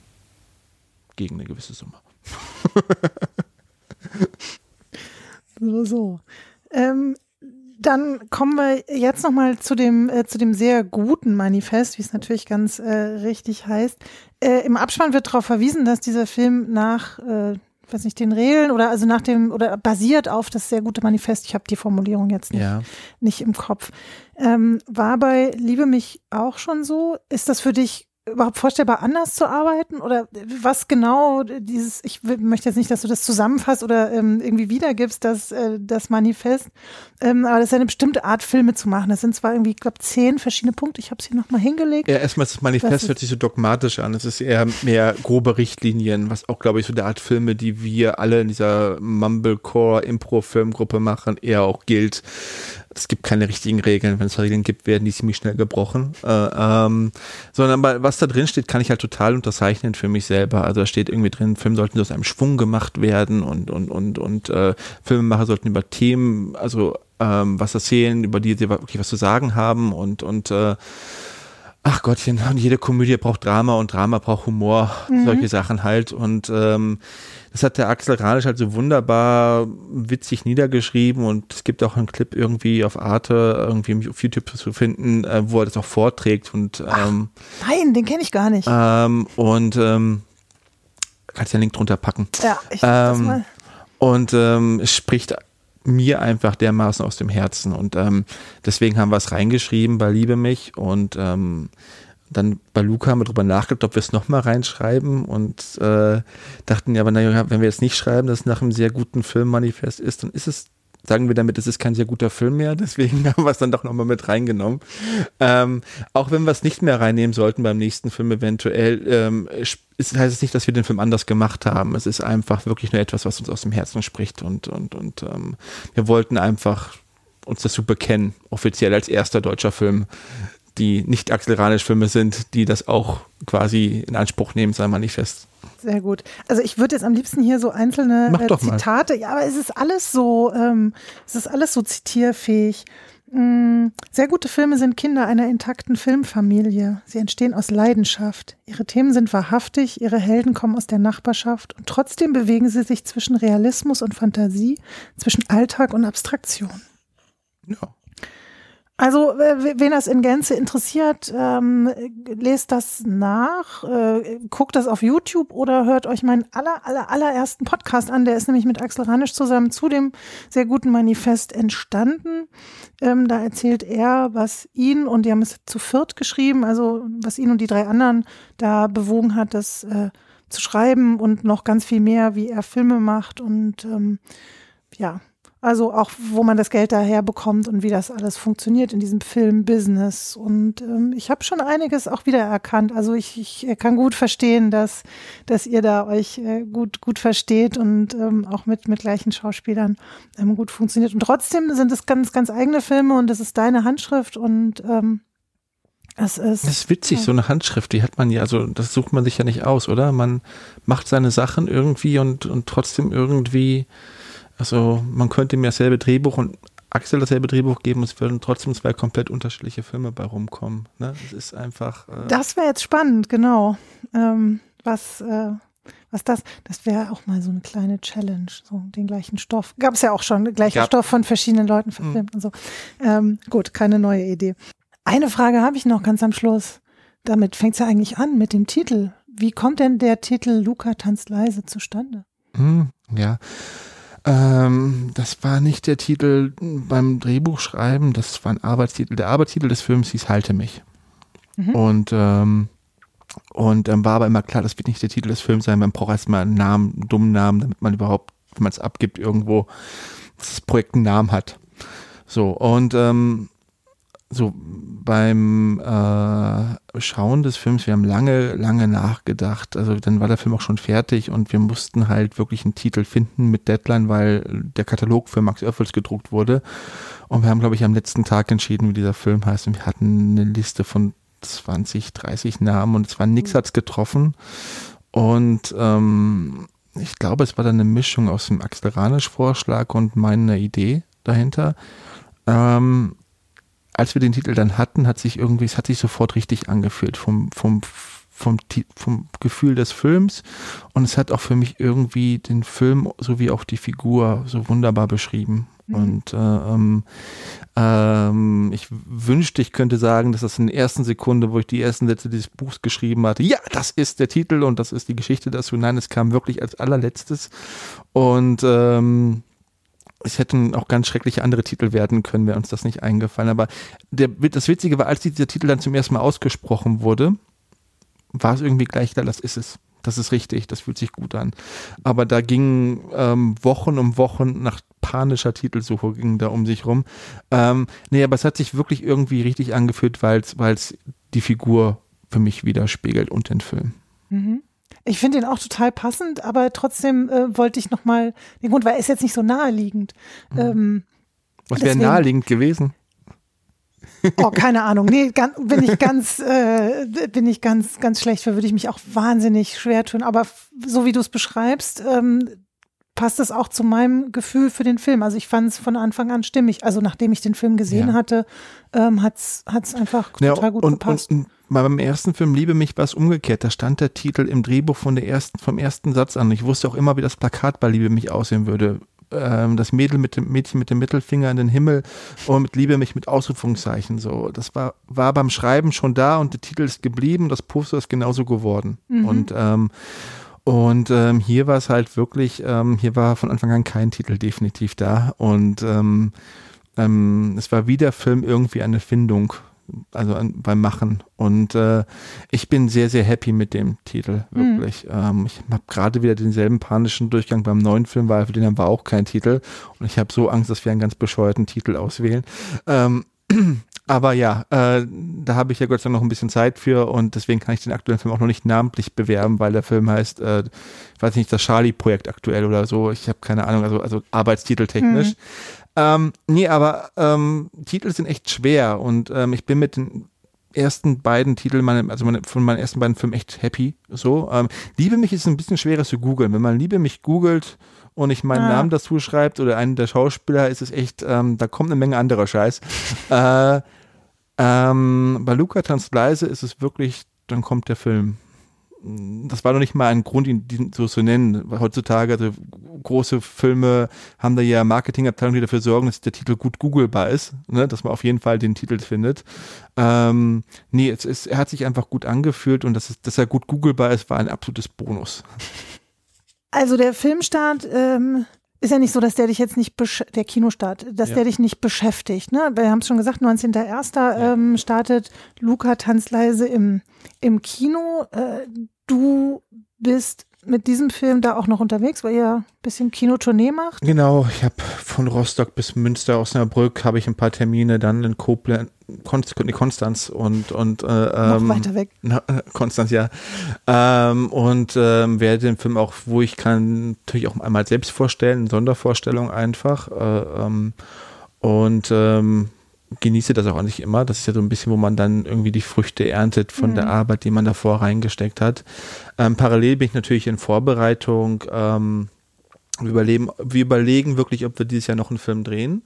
Gegen eine gewisse Summe. so, so. Ähm, dann kommen wir jetzt nochmal zu dem, äh, zu dem sehr guten Manifest, wie es natürlich ganz äh, richtig heißt. Äh, Im Abspann wird darauf verwiesen, dass dieser Film nach, äh, weiß nicht, den Regeln oder also nach dem oder basiert auf das sehr gute Manifest. Ich habe die Formulierung jetzt nicht, ja. nicht im Kopf. Ähm, war bei Liebe mich auch schon so? Ist das für dich überhaupt vorstellbar, anders zu arbeiten? Oder was genau dieses, ich möchte jetzt nicht, dass du das zusammenfasst oder ähm, irgendwie wiedergibst, das, äh, das Manifest, ähm, aber das ist eine bestimmte Art, Filme zu machen. Das sind zwar irgendwie, ich glaube, zehn verschiedene Punkte, ich habe es hier nochmal hingelegt. Ja, erstmal das Manifest hört sich so dogmatisch an. Es ist eher mehr grobe Richtlinien, was auch, glaube ich, so der Art Filme, die wir alle in dieser Mumblecore-Impro-Filmgruppe machen, eher auch gilt es gibt keine richtigen Regeln. Wenn es Regeln gibt, werden die ziemlich schnell gebrochen. Äh, ähm, sondern aber was da drin steht, kann ich halt total unterzeichnen für mich selber. Also da steht irgendwie drin, Filme sollten aus einem Schwung gemacht werden und und und und äh, Filmemacher sollten über Themen, also ähm, was erzählen, über die sie wirklich was zu sagen haben und und äh, ach Gottchen, und jede Komödie braucht Drama und Drama braucht Humor, Mhm. solche Sachen halt. Und ähm, das hat der Axel Ranisch halt so wunderbar witzig niedergeschrieben und es gibt auch einen Clip irgendwie auf Arte, irgendwie auf YouTube zu finden, äh, wo er das auch vorträgt und ähm, Nein, den kenne ich gar nicht. ähm, und ähm, kannst ja einen Link drunter packen. ja, ich das ähm, mal. Und ähm, es spricht mir einfach dermaßen aus dem Herzen. Und ähm, deswegen haben wir es reingeschrieben bei Liebe mich und ähm, dann bei Luca haben wir drüber nachgedacht, ob wir es nochmal reinschreiben und äh, dachten ja, aber naja, wenn wir jetzt nicht schreiben, dass es nach einem sehr guten Filmmanifest ist, dann ist es, sagen wir damit, es ist kein sehr guter Film mehr, deswegen haben wir es dann doch nochmal mit reingenommen. Ähm, auch wenn wir es nicht mehr reinnehmen sollten beim nächsten Film eventuell, ähm, ist, heißt es nicht, dass wir den Film anders gemacht haben. Es ist einfach wirklich nur etwas, was uns aus dem Herzen spricht und, und, und ähm, wir wollten einfach uns dazu bekennen, offiziell als erster deutscher Film, die nicht Axel Ranisch-Filme sind, die das auch quasi in Anspruch nehmen, sein Manifest. Sehr gut. Also ich würde jetzt am liebsten hier so einzelne äh, doch mal. Zitate, ja, aber es ist alles so, ähm, es ist alles so zitierfähig. Mm, Sehr gute Filme sind Kinder einer intakten Filmfamilie. Sie entstehen aus Leidenschaft. Ihre Themen sind wahrhaftig, ihre Helden kommen aus der Nachbarschaft und trotzdem bewegen sie sich zwischen Realismus und Fantasie, zwischen Alltag und Abstraktion. Ja. Also, wen das in Gänze interessiert, ähm, lest das nach, äh, guckt das auf YouTube oder hört euch meinen aller, aller, allerersten Podcast an. Der ist nämlich mit Axel Ranisch zusammen zu dem sehr guten Manifest entstanden. Ähm, da erzählt er, was ihn, und die haben es zu viert geschrieben, also was ihn und die drei anderen da bewogen hat, das äh, zu schreiben und noch ganz viel mehr, wie er Filme macht und ähm, ja, also auch, wo man das Geld daher bekommt und wie das alles funktioniert in diesem Film-Business. Und ähm, ich habe schon einiges auch wiedererkannt. Also ich, ich äh, kann gut verstehen, dass, dass ihr da euch äh, gut, gut versteht und ähm, auch mit, mit gleichen Schauspielern ähm, gut funktioniert. Und trotzdem sind es ganz, ganz eigene Filme und das ist deine Handschrift und ähm, es ist. Das ist witzig, so eine Handschrift, die hat man ja, also das sucht man sich ja nicht aus, oder? Man macht seine Sachen irgendwie und, und trotzdem irgendwie, also man könnte mir dasselbe Drehbuch und Axel dasselbe Drehbuch geben, es würden trotzdem zwei komplett unterschiedliche Filme bei rumkommen. Ne? Es ist einfach. Äh, Das wäre jetzt spannend, genau. Ähm, was, äh, was das, das wäre auch mal so eine kleine Challenge, so den gleichen Stoff. Gab es ja auch schon, gleicher Gab- Stoff von verschiedenen Leuten verfilmt und so. Ähm, gut, keine neue Idee. Eine Frage habe ich noch ganz am Schluss. Damit fängt es ja eigentlich an mit dem Titel. Wie kommt denn der Titel Luca tanzt leise zustande? Hm, ja. Ähm, das war nicht der Titel beim Drehbuchschreiben, das war ein Arbeitstitel. Der Arbeitstitel des Films hieß Halte mich. Mhm. Und, ähm, und ähm, war aber immer klar, das wird nicht der Titel des Films sein. Man braucht erstmal einen Namen, einen dummen Namen, damit man überhaupt, wenn man es abgibt, irgendwo das Projekt einen Namen hat. So, und ähm, so beim äh, Schauen des Films, wir haben lange, lange nachgedacht. Also dann war der Film auch schon fertig und wir mussten halt wirklich einen Titel finden mit Deadline, weil der Katalog für Max Oeffels gedruckt wurde. Und wir haben, glaube ich, am letzten Tag entschieden, wie dieser Film heißt. Und wir hatten eine Liste von 20, 30 Namen und es war nichts hat's getroffen. Und ähm, ich glaube, es war dann eine Mischung aus dem Axel Ranisch-Vorschlag und meiner Idee dahinter. Ähm, als wir den Titel dann hatten, hat sich irgendwie, es hat sich sofort richtig angefühlt vom, vom, vom, vom Gefühl des Films und es hat auch für mich irgendwie den Film sowie auch die Figur so wunderbar beschrieben. Und äh, ähm, ähm, ich wünschte, ich könnte sagen, dass das in der ersten Sekunde, wo ich die ersten Sätze dieses Buchs geschrieben hatte, ja, das ist der Titel und das ist die Geschichte dazu. Nein, es kam wirklich als allerletztes. Und ähm, es hätten auch ganz schreckliche andere Titel werden können, wäre uns das nicht eingefallen. Aber der, das Witzige war, als dieser Titel dann zum ersten Mal ausgesprochen wurde, war es irgendwie gleich klar, das ist es. Das ist richtig, das fühlt sich gut an. Aber da gingen ähm, Wochen um Wochen nach panischer Titelsuche ging da um sich rum. Ähm, nee, aber es hat sich wirklich irgendwie richtig angefühlt, weil es die Figur für mich widerspiegelt und den Film. Mhm. Ich finde ihn auch total passend, aber trotzdem äh, wollte ich nochmal den Grund, weil er ist jetzt nicht so naheliegend. Ähm, Was wäre naheliegend gewesen? Oh, keine Ahnung. Nee, ganz, bin ich ganz, äh, bin ich ganz, ganz schlecht für, würde ich mich auch wahnsinnig schwer tun. Aber so wie du es beschreibst, ähm, passt es auch zu meinem Gefühl für den Film. Also ich fand es von Anfang an stimmig. Also nachdem ich den Film gesehen Ja. hatte, ähm, hat es einfach Ja, total gut und, gepasst. Und, und beim ersten Film Liebe mich war es umgekehrt. Da stand der Titel im Drehbuch von der ersten, vom ersten Satz an. Ich wusste auch immer, wie das Plakat bei Liebe mich aussehen würde. Ähm, das Mädel mit dem Mädchen mit dem Mittelfinger in den Himmel und mit Liebe mich mit Ausrufungszeichen. So, das war, war beim Schreiben schon da und der Titel ist geblieben. Das Poster ist genauso geworden. Mhm. Und ähm, und ähm, hier war es halt wirklich, ähm, hier war von Anfang an kein Titel definitiv da. Und ähm, ähm, es war wie der Film irgendwie eine Findung, also an, beim Machen. Und äh, ich bin sehr, sehr happy mit dem Titel, Mhm. wirklich. Ähm, ich habe gerade wieder denselben panischen Durchgang beim neuen Film, weil für den haben wir auch keinen Titel. Und ich habe so Angst, dass wir einen ganz bescheuerten Titel auswählen. Aber ja, äh, da habe ich ja Gott sei Dank noch ein bisschen Zeit für und deswegen kann ich den aktuellen Film auch noch nicht namentlich bewerben, weil der Film heißt, äh, ich weiß nicht, das Charlie-Projekt aktuell oder so. Ich habe keine Ahnung, also, also arbeitstiteltechnisch. Mhm. Ähm, nee, aber ähm, Titel sind echt schwer und ähm, ich bin mit den ersten beiden Titeln, meine, also meine, von meinen ersten beiden Filmen echt happy. So, ähm, Liebe mich ist ein bisschen schwerer zu googeln. Wenn man Liebe mich googelt und ich meinen Ah. Namen dazu schreibt oder einen der Schauspieler, ist es echt, ähm, da kommt eine Menge anderer Scheiß. äh, ähm, bei Luca tanzt leise ist es wirklich, dann kommt der Film. Das war noch nicht mal ein Grund, ihn so zu nennen. Heutzutage, also große Filme haben da ja Marketingabteilungen, die dafür sorgen, dass der Titel gut googlebar ist, ne? dass man auf jeden Fall den Titel findet. Ähm, nee, es ist, er hat sich einfach gut angefühlt und dass, es, dass er gut googlebar ist, war ein absolutes Bonus. Also der Filmstart ähm, ist ja nicht so, dass der dich jetzt nicht, besch der Kinostart, dass Ja. der dich nicht beschäftigt. Ne? Wir haben es schon gesagt, 19.01. Ähm, startet Luca Tanzleise im, im Kino. Äh, du bist mit diesem Film da auch noch unterwegs, weil ihr ein bisschen Kinotournee macht. Genau, ich habe von Rostock bis Münster, Osnabrück habe ich ein paar Termine, dann in Koblenz, Konst, Konstanz und, und äh, Noch ähm, weiter weg. Na, Konstanz, ja. Ähm, und ähm, werde den Film auch, wo ich kann, natürlich auch einmal selbst vorstellen, Sondervorstellung einfach. Äh, ähm, und ähm, genieße das auch sich immer. Das ist ja so ein bisschen, wo man dann irgendwie die Früchte erntet von Mhm. der Arbeit, die man davor reingesteckt hat. Ähm, parallel bin ich natürlich in Vorbereitung. Ähm, wir, überleben, wir überlegen wirklich, ob wir dieses Jahr noch einen Film drehen.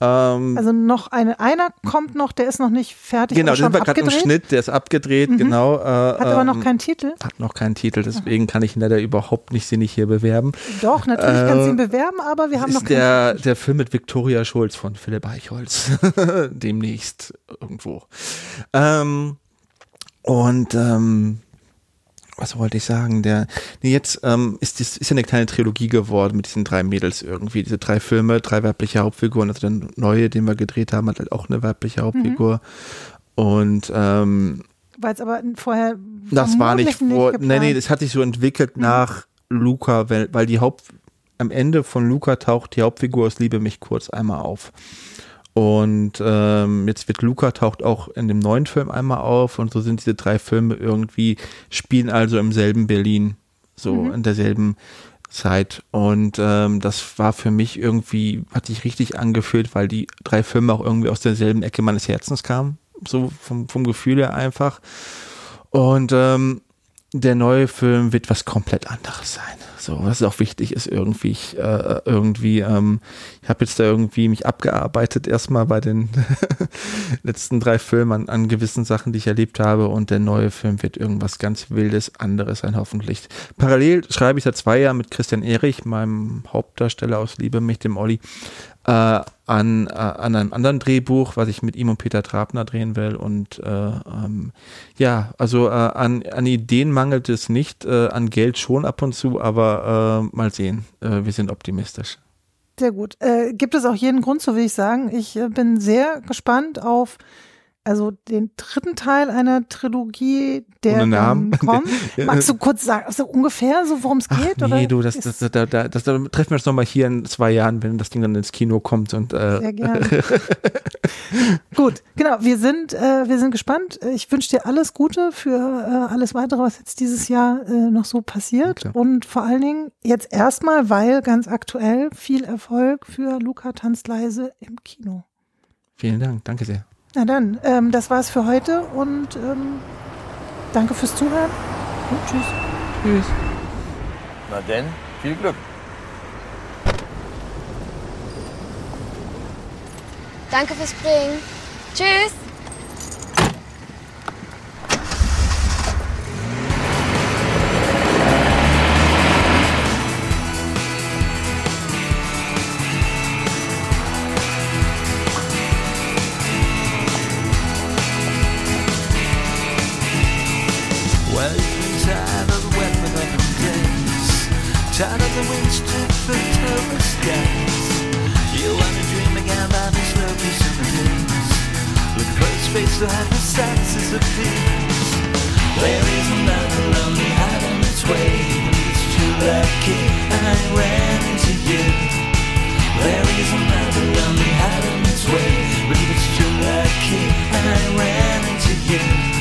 Ähm, Also noch eine, einer kommt noch, der ist noch nicht fertig genau, sind wir gerade im. Schnitt, der ist abgedreht, Mhm. genau. Äh, Hat aber noch ähm, keinen Titel. hat noch keinen Titel, deswegen kann ich ihn leider überhaupt nicht sinnig hier bewerben. Doch, natürlich Äh, kannst du ihn bewerben, aber wir haben noch ist keinen der, der Film mit Viktoria Schulz von Philipp Eichholz. Demnächst irgendwo. Ähm, und ähm, was wollte ich sagen? Der, nee, jetzt ähm, ist das ist ja eine kleine Trilogie geworden mit diesen drei Mädels irgendwie. Diese drei Filme, drei weibliche Hauptfiguren. Also der neue, den wir gedreht haben, hat halt auch eine weibliche Hauptfigur. Und ähm, Weil es aber vorher das war nicht vor, nee, geplant. nee, das hat sich so entwickelt Mhm. nach Luca, weil, weil die Haupt, am Ende von Luca taucht die Hauptfigur aus Liebe mich kurz einmal auf. Und ähm, jetzt wird Luca taucht auch in dem neuen Film einmal auf und so sind diese drei Filme irgendwie, spielen also im selben Berlin, so Mhm. in derselben Zeit. Und ähm, das war für mich irgendwie, hat sich richtig angefühlt, weil die drei Filme auch irgendwie aus derselben Ecke meines Herzens kamen, so vom, vom Gefühl her einfach. Und ähm, der neue Film wird was komplett anderes sein. So, was auch wichtig ist, irgendwie, ich, äh, irgendwie, ähm, ich habe jetzt da irgendwie mich abgearbeitet, erstmal bei den letzten drei Filmen an, an gewissen Sachen, die ich erlebt habe. Und der neue Film wird irgendwas ganz Wildes, anderes sein, hoffentlich. Parallel schreibe ich seit zwei Jahren mit Christian Erich, meinem Hauptdarsteller aus Liebe, mich, dem Olli, äh, an, äh, an einem anderen Drehbuch, was ich mit ihm und Peter Trabner drehen will. Und äh, ähm, ja, also äh, an, an Ideen mangelt es nicht, äh, an Geld schon ab und zu, aber äh, mal sehen. Wir sind optimistisch. Sehr gut. Gibt es auch jeden Grund, so will ich sagen. Ich bin sehr gespannt auf also den dritten Teil einer Trilogie, der Namen. kommt. Magst du kurz sagen, so ungefähr so, worum es geht? Ach, nee, oder du, das, das, das, da, da, das, da treffen wir uns nochmal hier in zwei Jahren, wenn das Ding dann ins Kino kommt und äh, Sehr gerne. Gut, genau. Wir sind, äh, wir sind gespannt. Ich wünsche dir alles Gute für äh, alles weitere, was jetzt dieses Jahr äh, noch so passiert. Klar. Und vor allen Dingen jetzt erstmal, weil ganz aktuell viel Erfolg für Luca tanzt leise im Kino. vielen Dank, danke sehr. Na dann, ähm, das war's für heute und ähm, danke fürs Zuhören. Und tschüss. Tschüss. Na denn, viel Glück. Danke fürs Springen. Tschüss. space to have the senses of peace. There is another lonely island that's waiting to the key, and I ran into you. There is another lonely island that's waiting to the key, and I ran into you.